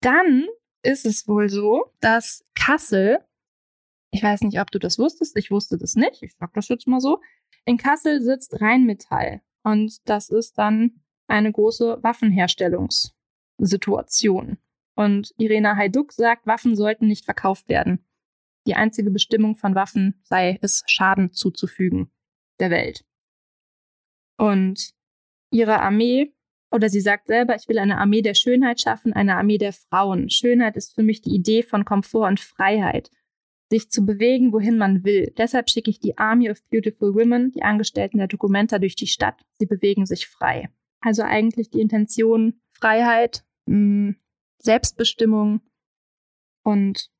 dann ist es wohl so, dass Kassel, ich weiß nicht, ob du das wusstest, ich wusste das nicht, ich sag das jetzt mal so, in Kassel sitzt Rheinmetall und das ist dann eine große Waffenherstellungssituation. Und Irena Hajduk sagt, Waffen sollten nicht verkauft werden. Die einzige Bestimmung von Waffen sei es, Schaden zuzufügen der Welt. Und ihre Armee, oder sie sagt selber, ich will eine Armee der Schönheit schaffen, eine Armee der Frauen. Schönheit ist für mich die Idee von Komfort und Freiheit, sich zu bewegen, wohin man will. Deshalb schicke ich die Army of Beautiful Women, die Angestellten der Dokumenta, durch die Stadt. Sie bewegen sich frei. Also eigentlich die Intention Freiheit, mh, Selbstbestimmung und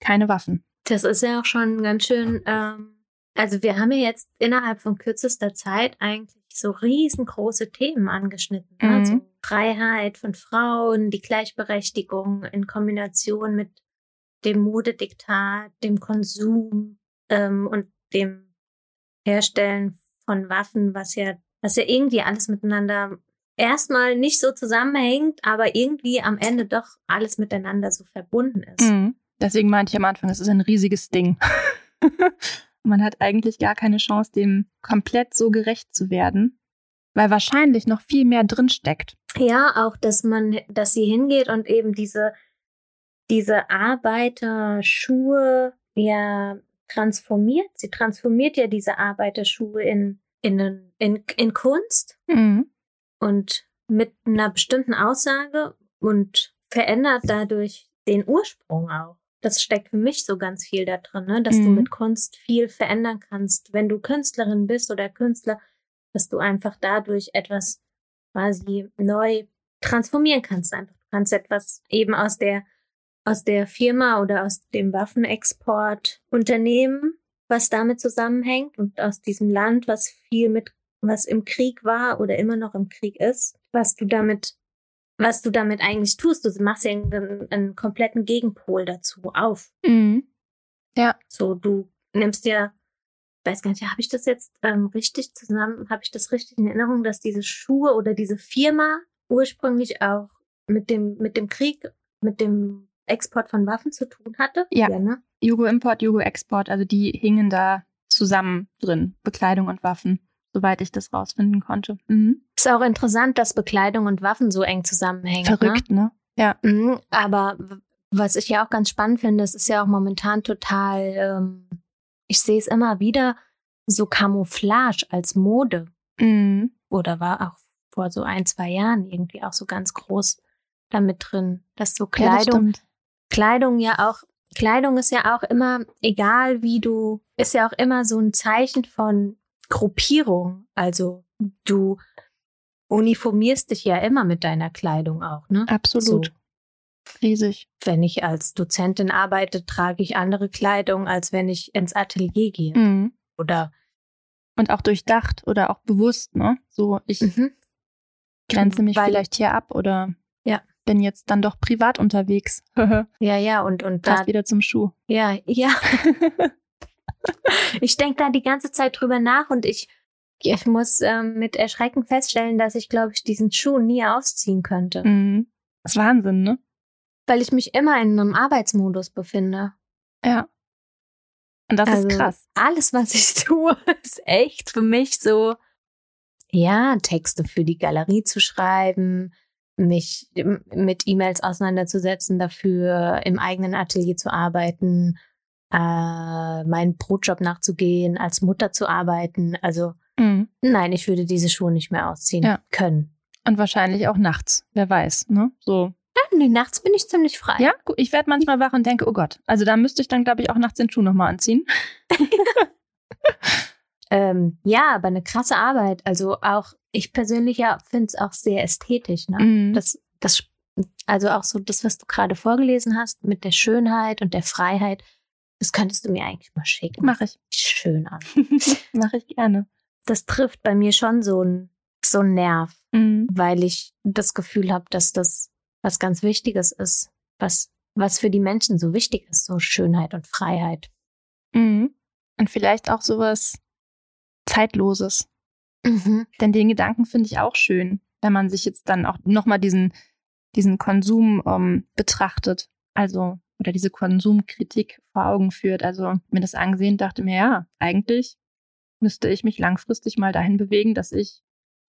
keine Waffen. Das ist ja auch schon ganz schön. Ähm, also wir haben ja jetzt innerhalb von kürzester Zeit eigentlich so riesengroße Themen angeschnitten. Ne? Mhm. Also Freiheit von Frauen, die Gleichberechtigung in Kombination mit dem Modediktat, dem Konsum ähm, und dem Herstellen von Waffen, was ja, was ja irgendwie alles miteinander erstmal nicht so zusammenhängt, aber irgendwie am Ende doch alles miteinander so verbunden ist. Mhm. Deswegen meinte ich am Anfang, es ist ein riesiges Ding. Man hat eigentlich gar keine Chance, dem komplett so gerecht zu werden, weil wahrscheinlich noch viel mehr drinsteckt. Ja, auch, dass man, dass sie hingeht und eben diese, diese Arbeiterschuhe ja transformiert. Sie transformiert ja diese Arbeiterschuhe in, in, in, in Kunst mhm. und mit einer bestimmten Aussage und verändert dadurch den Ursprung auch das steckt für mich so ganz viel da drin, ne? dass mhm. du mit Kunst viel verändern kannst. Wenn du Künstlerin bist oder Künstler, dass du einfach dadurch etwas quasi neu transformieren kannst. Einfach du kannst etwas eben aus der aus der Firma oder aus dem Waffenexport unternehmen, was damit zusammenhängt und aus diesem Land, was viel mit was im Krieg war oder immer noch im Krieg ist, was du damit was du damit eigentlich tust. Du machst ja einen, einen kompletten Gegenpol dazu auf. Mhm. Ja. So, du nimmst ja, weiß gar nicht, habe ich das jetzt ähm, richtig zusammen, habe ich das richtig in Erinnerung, dass diese Schuhe oder diese Firma ursprünglich auch mit dem, mit dem Krieg, mit dem Export von Waffen zu tun hatte? Ja. ja ne? Jugo Import, Jugo Export, also die hingen da zusammen drin, Bekleidung und Waffen soweit ich das rausfinden konnte. Mhm. Ist auch interessant, dass Bekleidung und Waffen so eng zusammenhängen. Ne? Verrückt, ne? ne? Ja. Mhm, aber was ich ja auch ganz spannend finde, es ist ja auch momentan total, ähm, ich sehe es immer wieder, so Camouflage als Mode. Mhm. Oder war auch vor so ein, zwei Jahren irgendwie auch so ganz groß damit drin, dass so Kleidung, ja, Kleidung ja auch Kleidung ist ja auch immer, egal wie du, ist ja auch immer so ein Zeichen von Gruppierung. Also du uniformierst dich ja immer mit deiner Kleidung auch, ne? Absolut. So. Riesig. Wenn ich als Dozentin arbeite, trage ich andere Kleidung, als wenn ich ins Atelier gehe. Mhm. Oder Und auch durchdacht oder auch bewusst, ne? So, ich mhm. grenze mich Weil- vielleicht hier ab oder Ja. bin jetzt dann doch privat unterwegs. ja, ja, und, und da, Passt wieder zum Schuh. ja, ja, ich denke da die ganze Zeit drüber nach und ich, ich muss ähm, mit Erschrecken feststellen, dass ich, glaube ich, diesen Schuh nie ausziehen könnte. mhm. Das ist Wahnsinn, ne? Weil ich mich immer in einem Arbeitsmodus befinde. Ja. Und das Also, ist krass. Alles, was ich tue, ist echt für mich so, ja, Texte für die Galerie zu schreiben, mich im- mit E-Mails auseinanderzusetzen, dafür im eigenen Atelier zu arbeiten, äh, meinen Brotjob nachzugehen, als Mutter zu arbeiten. Also Mhm. nein, ich würde diese Schuhe nicht mehr ausziehen Ja. können. Und wahrscheinlich auch nachts. Wer weiß, ne? So. Ja, nee, nachts bin ich ziemlich frei. Ja, ich werde manchmal wach und denke, oh Gott. Also da müsste ich dann, glaube ich, auch nachts den Schuh nochmal anziehen. Ähm, ja, aber eine krasse Arbeit. Also auch, ich persönlich ja finde es auch sehr ästhetisch. Ne? Mhm. Das, das, also auch so das, was du gerade vorgelesen hast mit der Schönheit und der Freiheit, das könntest du mir eigentlich mal schicken. Mache ich. Schön an. Mache ich gerne. Das trifft bei mir schon so ein so Nerv, Mhm. weil ich das Gefühl habe, dass das was ganz Wichtiges ist, was was für die Menschen so wichtig ist, so Schönheit und Freiheit. Mhm. Und vielleicht auch sowas Zeitloses. Mhm. Denn den Gedanken finde ich auch schön, wenn man sich jetzt dann auch nochmal diesen, diesen Konsum ähm, betrachtet. Also, oder diese Konsumkritik vor Augen führt. Also, mir das angesehen, dachte mir, ja, eigentlich müsste ich mich langfristig mal dahin bewegen, dass ich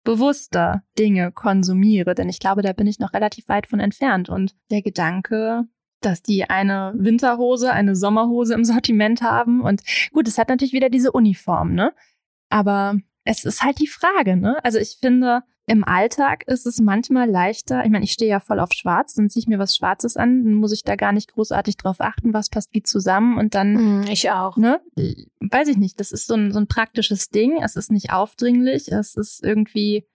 bewusster Dinge konsumiere. Denn ich glaube, da bin ich noch relativ weit von entfernt. Und der Gedanke, dass die eine Winterhose, eine Sommerhose im Sortiment haben. Und gut, es hat natürlich wieder diese Uniform, ne? Aber es ist halt die Frage, ne? Also ich finde, im Alltag ist es manchmal leichter. Ich meine, ich stehe ja voll auf Schwarz, dann ziehe ich mir was Schwarzes an, dann muss ich da gar nicht großartig drauf achten, was passt wie zusammen und dann, Mhm, Ich auch. ne? Weiß ich nicht. Das ist so ein, so ein praktisches Ding. Es ist nicht aufdringlich. Es ist irgendwie,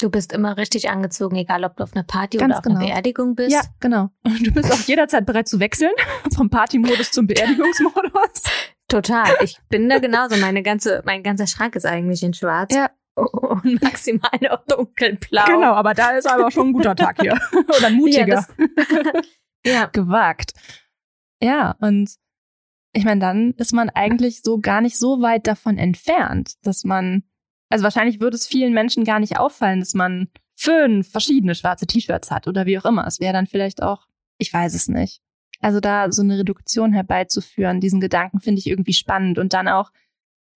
Du bist immer richtig angezogen, egal ob du auf einer Party Ganz oder auf einer genau. Beerdigung bist. ja, genau. Du bist auch jederzeit bereit zu wechseln vom Partymodus zum Beerdigungsmodus. Total. Ich bin da genauso. Meine ganze, mein ganzer Schrank ist eigentlich in schwarz. Ja. Und maximal noch dunkelblau. Genau, aber da ist aber schon ein guter Tag hier. Oder ein mutiger. Ja, das, ja. gewagt. Ja, und ich meine, dann ist man eigentlich so gar nicht so weit davon entfernt, dass man, also wahrscheinlich würde es vielen Menschen gar nicht auffallen, dass man fünf verschiedene schwarze T-Shirts hat oder wie auch immer. Es wäre dann vielleicht auch, ich weiß es nicht. Also da so eine Reduktion herbeizuführen, diesen Gedanken finde ich irgendwie spannend und dann auch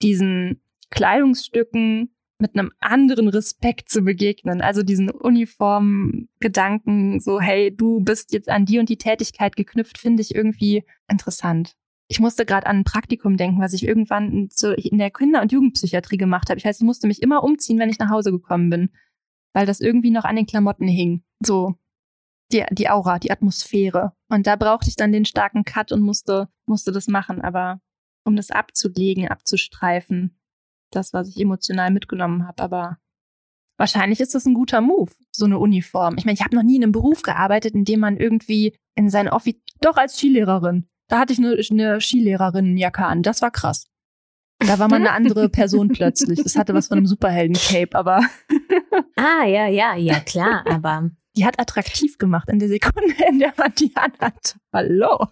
diesen Kleidungsstücken mit einem anderen Respekt zu begegnen. Also diesen Uniform-Gedanken, so, hey, du bist jetzt an die und die Tätigkeit geknüpft, finde ich irgendwie interessant. Ich musste gerade an ein Praktikum denken, was ich irgendwann in der Kinder- und Jugendpsychiatrie gemacht habe. Ich weiß, ich musste mich immer umziehen, wenn ich nach Hause gekommen bin, weil das irgendwie noch an den Klamotten hing. So die, die Aura, die Atmosphäre. Und da brauchte ich dann den starken Cut und musste, musste das machen. Aber um das abzulegen, abzustreifen, das, was ich emotional mitgenommen habe. Aber wahrscheinlich ist das ein guter Move, so eine Uniform. Ich meine, ich habe noch nie in einem Beruf gearbeitet, in dem man irgendwie in sein Office, doch als Skilehrerin. Da hatte ich eine, eine Skilehrerinnenjacke an. Das war krass. Da war man eine andere Person plötzlich. Das hatte was von einem Superhelden-Cape, aber Ah, ja, ja, ja, klar. Aber die hat attraktiv gemacht in der Sekunde, in der man die anhat. Hallo.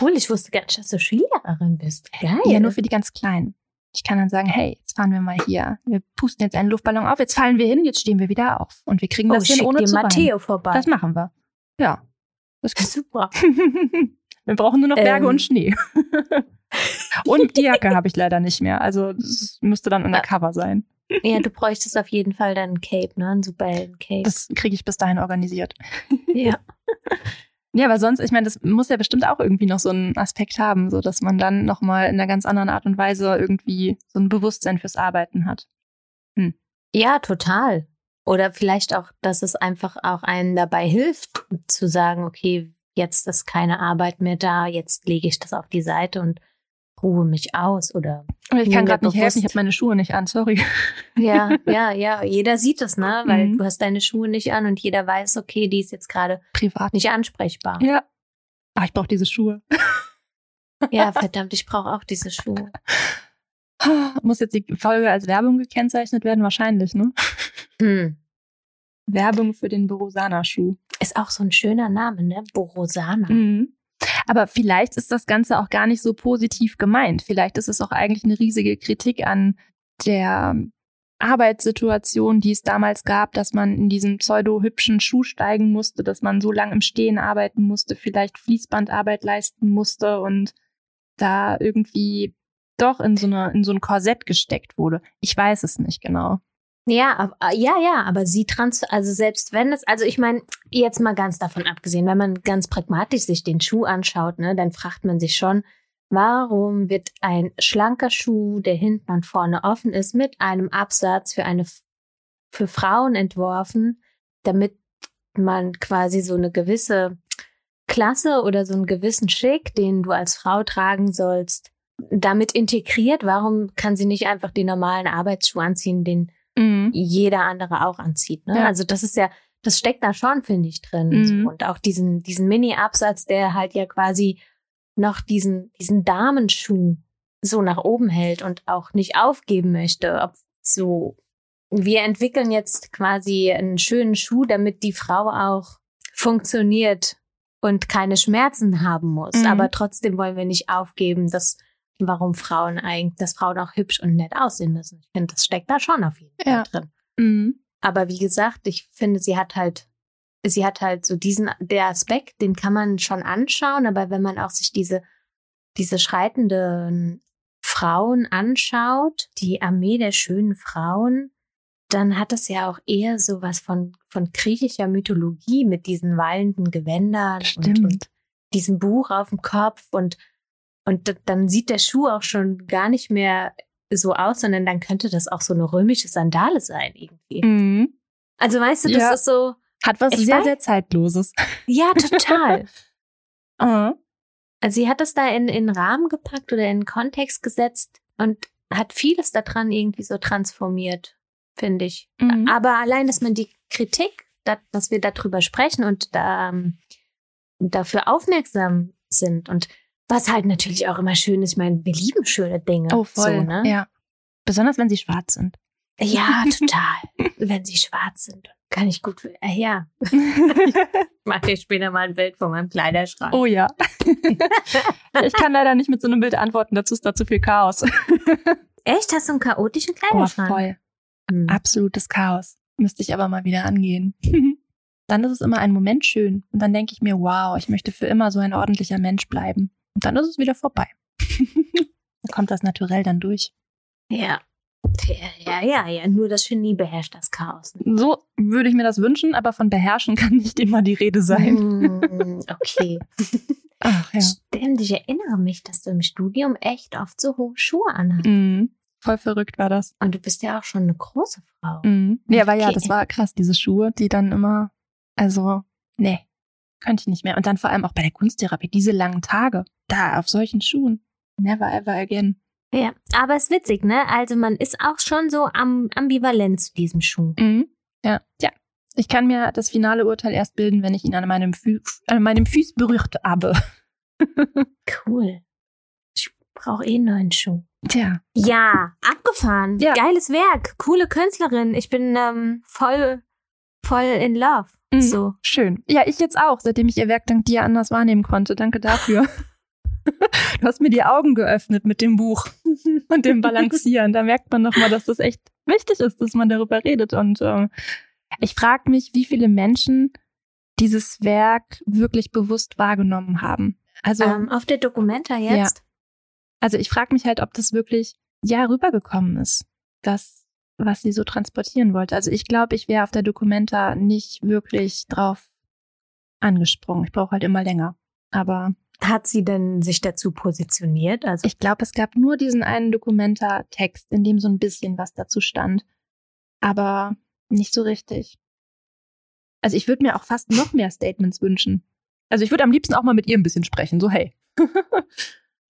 cool, ich wusste gar nicht, dass du Skilehrerin bist. Geil. Ja, nur für die ganz Kleinen. Ich kann dann sagen, hey, jetzt fahren wir mal hier. Wir pusten jetzt einen Luftballon auf, jetzt fallen wir hin, jetzt stehen wir wieder auf. Und wir kriegen oh, das hin, ohne dir zu Matteo vorbei. Das machen wir. Ja. Das geht. Super. wir brauchen nur noch Berge Ähm. und Schnee. und die Jacke habe ich leider nicht mehr. Also das müsste dann undercover sein. Ja, du bräuchtest auf jeden Fall dann ein Cape, ne? Ein Superhelden-Cape. Das kriege ich bis dahin organisiert. Ja. Ja, aber sonst, ich meine, das muss ja bestimmt auch irgendwie noch so einen Aspekt haben, so dass man dann nochmal in einer ganz anderen Art und Weise irgendwie so ein Bewusstsein fürs Arbeiten hat. Ja, total. Oder vielleicht auch, dass es einfach auch einen dabei hilft, zu sagen, okay, jetzt ist keine Arbeit mehr da, jetzt lege ich das auf die Seite und ruhe mich aus oder ich kann gerade nicht helfen, ich habe meine Schuhe nicht an, sorry. Ja, ja, ja, jeder sieht es, ne, weil mhm. du hast deine Schuhe nicht an und jeder weiß, okay, die ist jetzt gerade privat nicht ansprechbar. Ja. Ah, ich brauche diese Schuhe. Ja, verdammt, ich brauche auch diese Schuhe. Muss jetzt die Folge als Werbung gekennzeichnet werden? Wahrscheinlich, ne? Hm. Werbung für den Borosana-Schuh. Ist auch so ein schöner Name, ne? Borosana. Mhm. Aber vielleicht ist das Ganze auch gar nicht so positiv gemeint. Vielleicht ist es auch eigentlich eine riesige Kritik an der Arbeitssituation, die es damals gab, dass man in diesen pseudo-hübschen Schuh steigen musste, dass man so lange im Stehen arbeiten musste, vielleicht Fließbandarbeit leisten musste und da irgendwie doch in so, eine, in so ein Korsett gesteckt wurde. Ich weiß es nicht genau. Ja, äh, ja, ja, aber sie trans, also selbst wenn es, also ich meine, jetzt mal ganz davon abgesehen, wenn man ganz pragmatisch sich den Schuh anschaut, ne, dann fragt man sich schon, warum wird ein schlanker Schuh, der hinten und vorne offen ist, mit einem Absatz für eine, für Frauen entworfen, damit man quasi so eine gewisse Klasse oder so einen gewissen Schick, den du als Frau tragen sollst, damit integriert? Warum kann sie nicht einfach den normalen Arbeitsschuh anziehen, den mhm. jeder andere auch anzieht? Ne? Ja. Also das ist ja, das steckt da schon, finde ich, drin. Mhm. Und auch diesen, diesen Mini-Absatz, der halt ja quasi noch diesen, diesen Damenschuh so nach oben hält und auch nicht aufgeben möchte. Ob so, wir entwickeln jetzt quasi einen schönen Schuh, damit die Frau auch funktioniert und keine Schmerzen haben muss. Mhm. Aber trotzdem wollen wir nicht aufgeben, dass warum Frauen eigentlich, dass Frauen auch hübsch und nett aussehen müssen. Ich finde, das steckt da schon auf jeden Fall ja. drin. Mhm. Aber wie gesagt, ich finde, sie hat halt, sie hat halt so diesen, der Aspekt, den kann man schon anschauen, aber wenn man auch sich diese, diese schreitenden Frauen anschaut, die Armee der schönen Frauen, dann hat das ja auch eher so was von, von griechischer Mythologie mit diesen wallenden Gewändern und, und diesem Buch auf dem Kopf und und dann sieht der Schuh auch schon gar nicht mehr so aus, sondern dann könnte das auch so eine römische Sandale sein irgendwie. Mhm. Also weißt du, das ja. ist so. Hat was sehr, weiß, sehr Zeitloses. Ja, total. uh. Also sie hat das da in, in Rahmen gepackt oder in Kontext gesetzt und hat vieles daran irgendwie so transformiert, finde ich. Mhm. Aber allein, dass man die Kritik, dass, dass wir darüber sprechen und da, ähm, dafür aufmerksam sind und was halt natürlich auch immer schön ist. Ich meine, wir lieben schöne Dinge. Oh, voll. So, ne? Ja. Besonders wenn sie schwarz sind. Ja, total. wenn sie schwarz sind. Kann ich gut. Äh, ja. ich mache dir später mal ein Bild von meinem Kleiderschrank. Oh ja. ich kann leider nicht mit so einem Bild antworten. Dazu ist da zu viel Chaos. Echt? Hast du einen chaotischen Kleiderschrank? Oh, voll. Hm. Absolutes Chaos. Müsste ich aber mal wieder angehen. dann ist es immer ein Moment schön. Und dann denke ich mir, wow, ich möchte für immer so ein ordentlicher Mensch bleiben. Und dann ist es wieder vorbei. dann kommt das naturell dann durch. Ja. Ja, ja, ja, nur das Genie beherrscht das Chaos. So würde ich mir das wünschen, aber von beherrschen kann nicht immer die Rede sein. Mm, okay. Ach, ja. Stimmt, ich erinnere mich, dass du im Studium echt oft so hohe Schuhe anhast. Mm, voll verrückt war das. Und du bist ja auch schon eine große Frau. Mm. Ja, aber okay. ja, das war krass, diese Schuhe, die dann immer, also, nee, könnte ich nicht mehr. Und dann vor allem auch bei der Kunsttherapie, diese langen Tage, da auf solchen Schuhen. Never ever again. Ja, aber es ist witzig, ne? Also man ist auch schon so am ambivalent zu diesem Schuh. Mhm. Ja, ja. Ich kann mir das finale Urteil erst bilden, wenn ich ihn an meinem, Fü an meinem Fuß berührt habe. cool. Ich brauche eh einen neuen Schuh. Tja. Ja, abgefahren. Ja. Geiles Werk. Coole Künstlerin. Ich bin ähm, voll, voll in love. Mhm. So. Schön. Ja, ich jetzt auch, seitdem ich ihr Werk dank dir anders wahrnehmen konnte. Danke dafür. du hast mir die Augen geöffnet mit dem Buch und dem Balancieren. Da merkt man nochmal, dass das echt wichtig ist, dass man darüber redet. Und äh, ich frage mich, wie viele Menschen dieses Werk wirklich bewusst wahrgenommen haben. Also ähm, auf der Dokumenta jetzt. Ja. Also ich frage mich halt, ob das wirklich ja rübergekommen ist, dass was sie so transportieren wollte. Also ich glaube, ich wäre auf der Dokumenta nicht wirklich drauf angesprungen. Ich brauche halt immer länger. Aber hat sie denn sich dazu positioniert? Also ich glaube, es gab nur diesen einen Dokumenta-Text, in dem so ein bisschen was dazu stand, aber nicht so richtig. Also ich würde mir auch fast noch mehr Statements wünschen. Also ich würde am liebsten auch mal mit ihr ein bisschen sprechen. So, hey,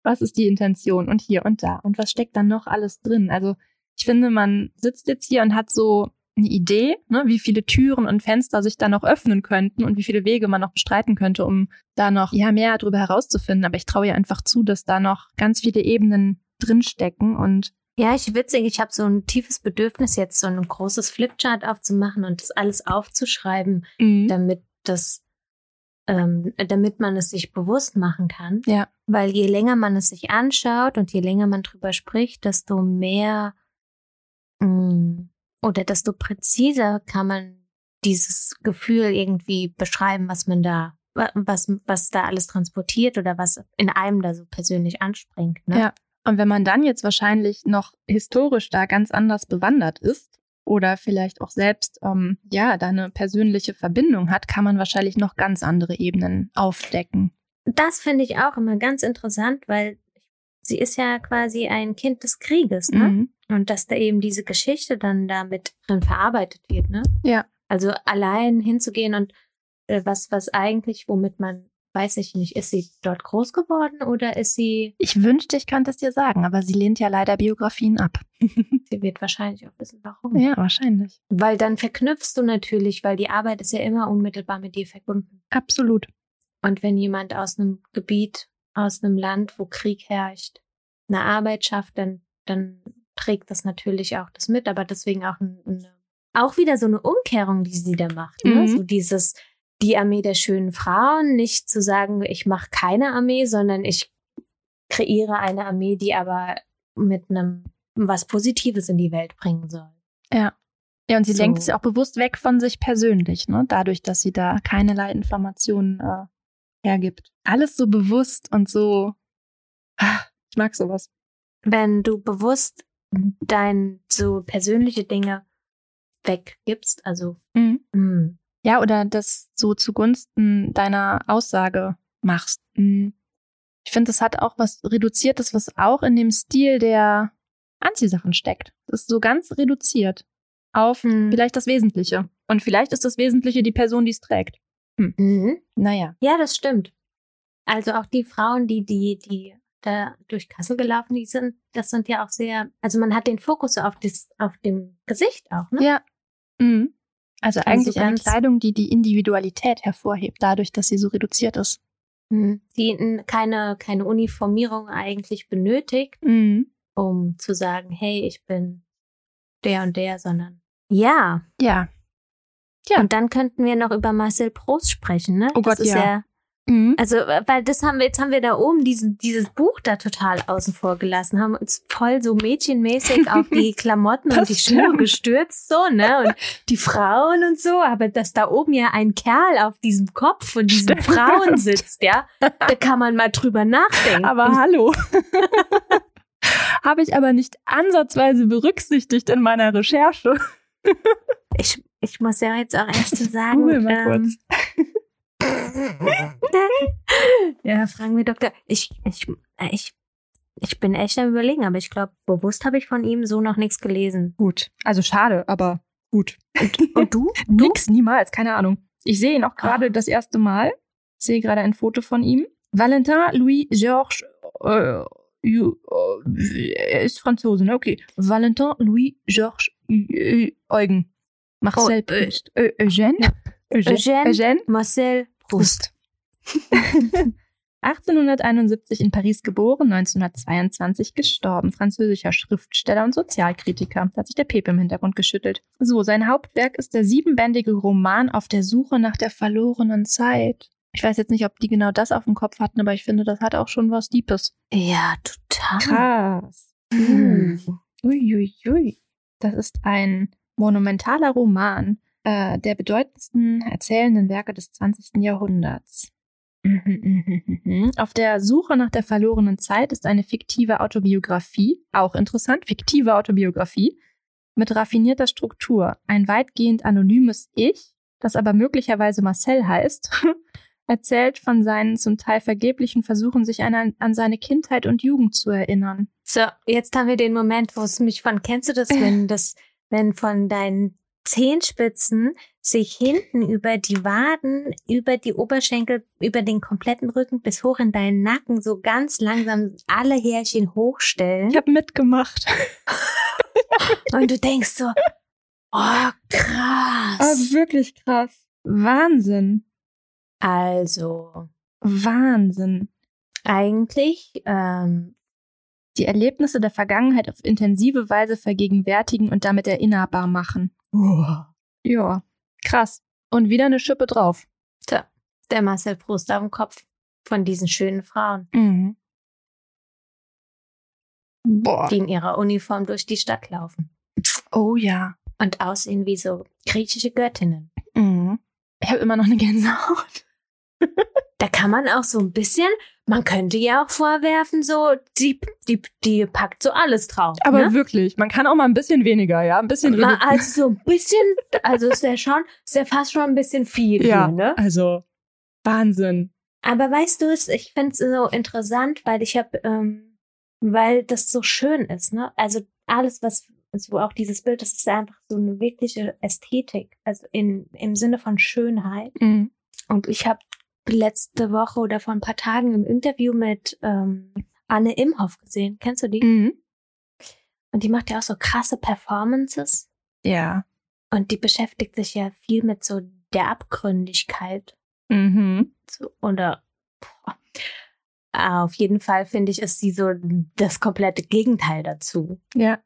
was ist die Intention und hier und da und was steckt dann noch alles drin? Also ich finde, man sitzt jetzt hier und hat so eine Idee, ne, wie viele Türen und Fenster sich da noch öffnen könnten und wie viele Wege man noch bestreiten könnte, um da noch ja mehr darüber herauszufinden. Aber ich traue ihr einfach zu, dass da noch ganz viele Ebenen drinstecken und ja, ich witzig, ich habe so ein tiefes Bedürfnis, jetzt so ein großes Flipchart aufzumachen und das alles aufzuschreiben, mhm. damit das, ähm, damit man es sich bewusst machen kann. Ja. Weil je länger man es sich anschaut und je länger man drüber spricht, desto mehr mh, mm, oder desto präziser kann man dieses Gefühl irgendwie beschreiben, was man da, was, was da alles transportiert oder was in einem da so persönlich anspringt. Ne? Ja. Und wenn man dann jetzt wahrscheinlich noch historisch da ganz anders bewandert ist oder vielleicht auch selbst ähm, ja da eine persönliche Verbindung hat, kann man wahrscheinlich noch ganz andere Ebenen aufdecken. Das finde ich auch immer ganz interessant, weil sie ist ja quasi ein Kind des Krieges, ne? Mhm. Und dass da eben diese Geschichte dann damit drin verarbeitet wird, ne? Ja. Also allein hinzugehen und äh, was, was eigentlich, womit man weiß ich nicht, ist sie dort groß geworden oder ist sie. Ich wünschte, ich könnte es dir sagen, aber sie lehnt ja leider Biografien ab. sie wird wahrscheinlich auch wissen, warum. Ja, wahrscheinlich. Weil dann verknüpfst du natürlich, weil die Arbeit ist ja immer unmittelbar mit dir verbunden. Absolut. Und wenn jemand aus einem Gebiet, aus einem Land, wo Krieg herrscht, eine Arbeit schafft, dann, dann trägt das natürlich auch das mit, aber deswegen auch eine, auch wieder so eine Umkehrung, die sie da macht. Ne? Mhm. So dieses, die Armee der schönen Frauen, nicht zu sagen, ich mache keine Armee, sondern ich kreiere eine Armee, die aber mit einem was Positives in die Welt bringen soll. Ja. Ja, und sie so. lenkt es auch bewusst weg von sich persönlich, ne? Dadurch, dass sie da keinerlei Informationen äh, hergibt. Alles so bewusst und so. Ah, ich mag sowas. Wenn du bewusst dein so persönliche Dinge weggibst, also mhm. mh, hm, ja, oder das so zugunsten deiner Aussage machst. Hm. Ich finde, das hat auch was Reduziertes, was auch in dem Stil der Anziehsachen steckt. Das ist so ganz reduziert auf hm. vielleicht das Wesentliche. Und vielleicht ist das Wesentliche die Person, die es trägt. Hm. Mhm. Naja. Ja, das stimmt. Also auch die Frauen, die, die, die da durch Kassel gelaufen, die sind, das sind ja auch sehr, also man hat den Fokus auf das, auf dem Gesicht auch, ne? Ja. Mhm. Also, also eigentlich eine Kleidung, die die Individualität hervorhebt, dadurch, dass sie so reduziert ist. Mhm. Die keine, keine Uniformierung eigentlich benötigt, mhm. um zu sagen, hey, ich bin der und der, sondern ja. Ja. Ja. Und dann könnten wir noch über Marcel Proust sprechen, ne? Oh das Gott, ja. ja Mhm. Also, weil das haben wir, jetzt haben wir da oben diesen, dieses Buch da total außen vor gelassen, haben uns voll so mädchenmäßig auf die Klamotten und die Schuhe gestürzt, so, ne? Und die Frauen und so, aber dass da oben ja ein Kerl auf diesem Kopf von diesen stimmt. Frauen sitzt, ja, da kann man mal drüber nachdenken. Aber hallo. Habe ich aber nicht ansatzweise berücksichtigt in meiner Recherche. ich, ich muss ja jetzt auch erst so sagen. Google mal ähm, kurz. ja, fragen wir Doktor. Ich, ich, ich, ich bin echt am überlegen, aber ich glaube, bewusst habe ich von ihm so noch nichts gelesen. Gut. Also schade, aber gut. Und, und du? Nix, niemals, keine Ahnung. Ich sehe ihn auch gerade oh. das erste Mal. Ich sehe gerade ein Foto von ihm. Valentin Louis Georges äh, er ist Franzose, ne? Okay. Valentin Louis Georges Eugen. Marcel oh, Proust. Äh, Eugène? Eugène, Eugène Marcel Proust. 1871 in Paris geboren, 1922 gestorben. Französischer Schriftsteller und Sozialkritiker. Da hat sich der Pepe im Hintergrund geschüttelt. So, sein Hauptwerk ist der siebenbändige Roman Auf der Suche nach der verlorenen Zeit. Ich weiß jetzt nicht, ob die genau das auf dem Kopf hatten, aber ich finde, das hat auch schon was Deepes. Ja, total. Krass. Hm. Uiuiui. Ui, ui. Das ist ein monumentaler Roman äh, der bedeutendsten erzählenden Werke des 20. Jahrhunderts. Auf der Suche nach der verlorenen Zeit ist eine fiktive Autobiografie, auch interessant, fiktive Autobiografie, mit raffinierter Struktur. Ein weitgehend anonymes Ich, das aber möglicherweise Marcel heißt, erzählt von seinen zum Teil vergeblichen Versuchen, sich an, an, seine Kindheit und Jugend zu erinnern. So, jetzt haben wir den Moment, wo es mich von, kennst du das, wenn das, wenn von deinen Zehenspitzen sich hinten über die Waden, über die Oberschenkel, über den kompletten Rücken bis hoch in deinen Nacken so ganz langsam alle Härchen hochstellen. Ich habe mitgemacht. Und du denkst so, oh, krass. Ah, wirklich krass. Wahnsinn. Also, Wahnsinn. eigentlich, ähm, Die Erlebnisse der Vergangenheit auf intensive Weise vergegenwärtigen und damit erinnerbar machen. Ja, krass. Und wieder eine Schippe drauf. tja, der Marcel Proust auf dem Kopf von diesen schönen Frauen, Mhm. Boah. die in ihrer Uniform durch die Stadt laufen Oh ja. und aussehen wie so griechische Göttinnen. Mhm. Ich habe immer noch eine Gänsehaut. Da kann man auch so ein bisschen, man könnte ja auch vorwerfen, so, die, die, die packt so alles drauf. Aber ne? wirklich, man kann auch mal ein bisschen weniger, ja? Ein bisschen Mal, also so ein bisschen, also ist ja schon, ist ja fast schon ein bisschen viel Ja, hier, ne? also Wahnsinn. Aber weißt du, es- ich finde es so interessant, weil ich habe, ähm, weil das so schön ist, ne? Also alles, was so auch dieses Bild, das ist einfach so eine wirkliche Ästhetik, also in im Sinne von Schönheit. Mhm. Und ich habe letzte Woche oder vor ein paar Tagen im Interview mit ähm, Anne Imhoff gesehen. Kennst du die? Mhm. Und die macht ja auch so krasse Performances. Ja. Und die beschäftigt sich ja viel mit so der Abgründigkeit Mhm. so, oder boah. auf jeden Fall finde ich, ist sie so das komplette Gegenteil dazu Ja.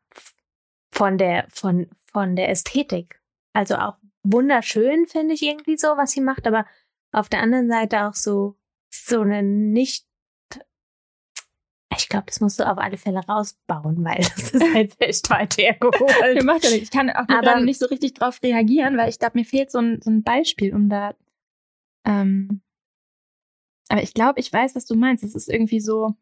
von der von von der Ästhetik. Also auch wunderschön finde ich irgendwie so, was sie macht, aber auf der anderen Seite auch so so eine nicht ich glaube, das musst du auf alle Fälle rausbauen, weil das ist halt echt weit hergeholt. macht ja nichts. Ich kann auch Aber- gerade nicht so richtig drauf reagieren, weil ich glaube, mir fehlt so ein, so ein Beispiel, um da. Ähm, aber ich glaube, ich weiß, was du meinst. Es ist irgendwie so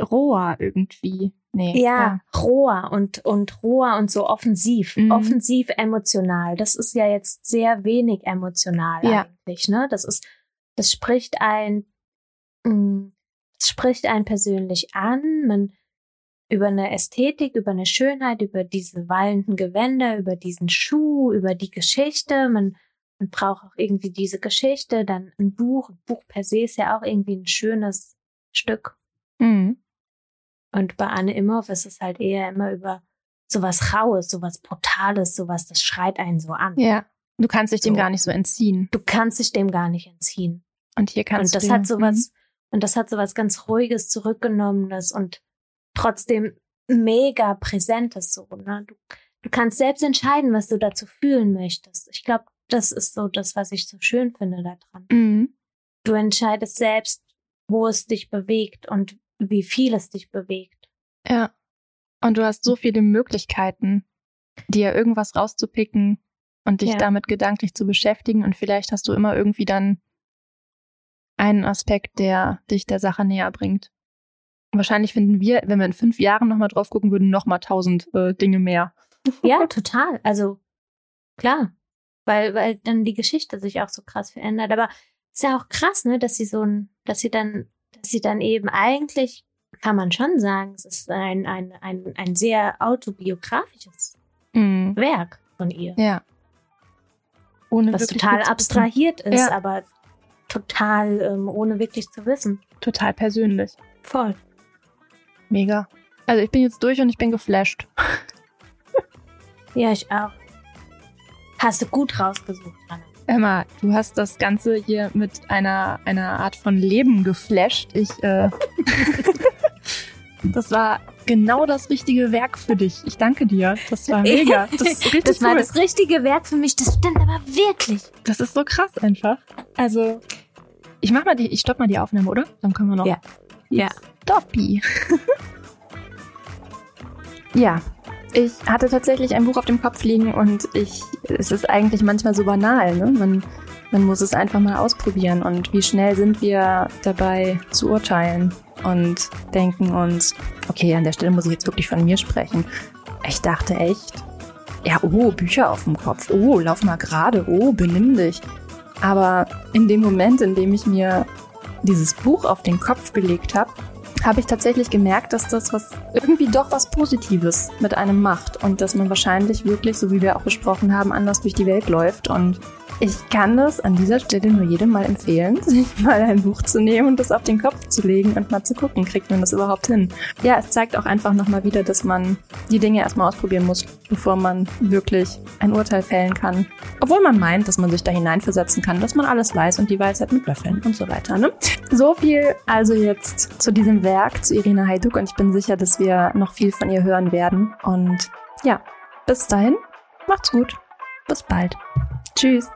roher irgendwie. Nee. Ja, roher und, und roher und so offensiv, Mhm. offensiv emotional. Das ist ja jetzt sehr wenig emotional Ja. eigentlich, ne? Das ist, das spricht ein, mh, das spricht einen persönlich an, man, über eine Ästhetik, über eine Schönheit, über diese wallenden Gewänder, über diesen Schuh, über die Geschichte, man, man braucht auch irgendwie diese Geschichte, dann ein Buch, ein Buch per se ist ja auch irgendwie ein schönes Stück. Mhm. Und bei Anne Imhoff ist es halt eher immer über sowas Raues, sowas Brutales, sowas, das schreit einen so an. Ja. Du kannst dich dem So. gar nicht so entziehen. Du kannst dich dem gar nicht entziehen. Und hier kannst und das du. hat sowas, und das hat sowas ganz Ruhiges, Zurückgenommenes und trotzdem mega Präsentes so, ne? Du, du kannst selbst entscheiden, was du dazu fühlen möchtest. Ich glaube, das ist so das, was ich so schön finde daran. Mhm. Du entscheidest selbst, wo es dich bewegt und wie viel es dich bewegt. Ja. Und du hast so viele Möglichkeiten, dir irgendwas rauszupicken und dich Ja. damit gedanklich zu beschäftigen. Und vielleicht hast du immer irgendwie dann einen Aspekt, der dich der Sache näher bringt. Wahrscheinlich finden wir, wenn wir in fünf Jahren nochmal drauf gucken würden, nochmal tausend äh, Dinge mehr. Ja, total. Also klar, weil weil dann die Geschichte sich auch so krass verändert. Aber ist ja auch krass, ne, dass sie so ein, dass sie dann, sie dann eben eigentlich kann man schon sagen, es ist ein ein ein ein sehr autobiografisches Mhm. Werk von ihr, Ja. Ohne was total abstrahiert ist, Ja. aber total ähm, ohne wirklich zu wissen. Total persönlich. Voll. Mega. Also ich bin jetzt durch und ich bin geflasht. Ja, ich auch. Hast du gut rausgesucht, Anna. Emma, du hast das Ganze hier mit einer, einer Art von Leben geflasht. Ich, äh, das war genau das richtige Werk für dich. Ich danke dir. Das war mega. Das Das war cool. das richtige Werk für mich. Das stimmt aber wirklich. Das ist so krass einfach. Also, ich mach mal die, ich stopp mal die Aufnahme, oder? Dann können wir noch. Ja. Ja. Stoppi. ja. Ich hatte tatsächlich ein Buch auf dem Kopf liegen und ich, es ist eigentlich manchmal so banal, ne? Man, man muss es einfach mal ausprobieren und wie schnell sind wir dabei zu urteilen und denken uns, okay, an der Stelle muss ich jetzt wirklich von mir sprechen. Ich dachte echt, ja, oh, Bücher auf dem Kopf, oh, lauf mal gerade, oh, benimm dich. Aber in dem Moment, in dem ich mir dieses Buch auf den Kopf gelegt habe, habe ich tatsächlich gemerkt, dass das was irgendwie doch was Positives mit einem macht und dass man wahrscheinlich wirklich, so wie wir auch besprochen haben, anders durch die Welt läuft und ich kann das an dieser Stelle nur jedem mal empfehlen, sich mal ein Buch zu nehmen und das auf den Kopf zu legen und mal zu gucken, kriegt man das überhaupt hin. Ja, es zeigt auch einfach nochmal wieder, dass man die Dinge erstmal ausprobieren muss, bevor man wirklich ein Urteil fällen kann. Obwohl man meint, dass man sich da hineinversetzen kann, dass man alles weiß und die Weisheit mit Löffeln und so weiter. Ne? So viel also jetzt zu diesem Werk, zu Irina Haiduk und ich bin sicher, dass wir noch viel von ihr hören werden. Und ja, bis dahin, macht's gut. Bis bald. Tschüss.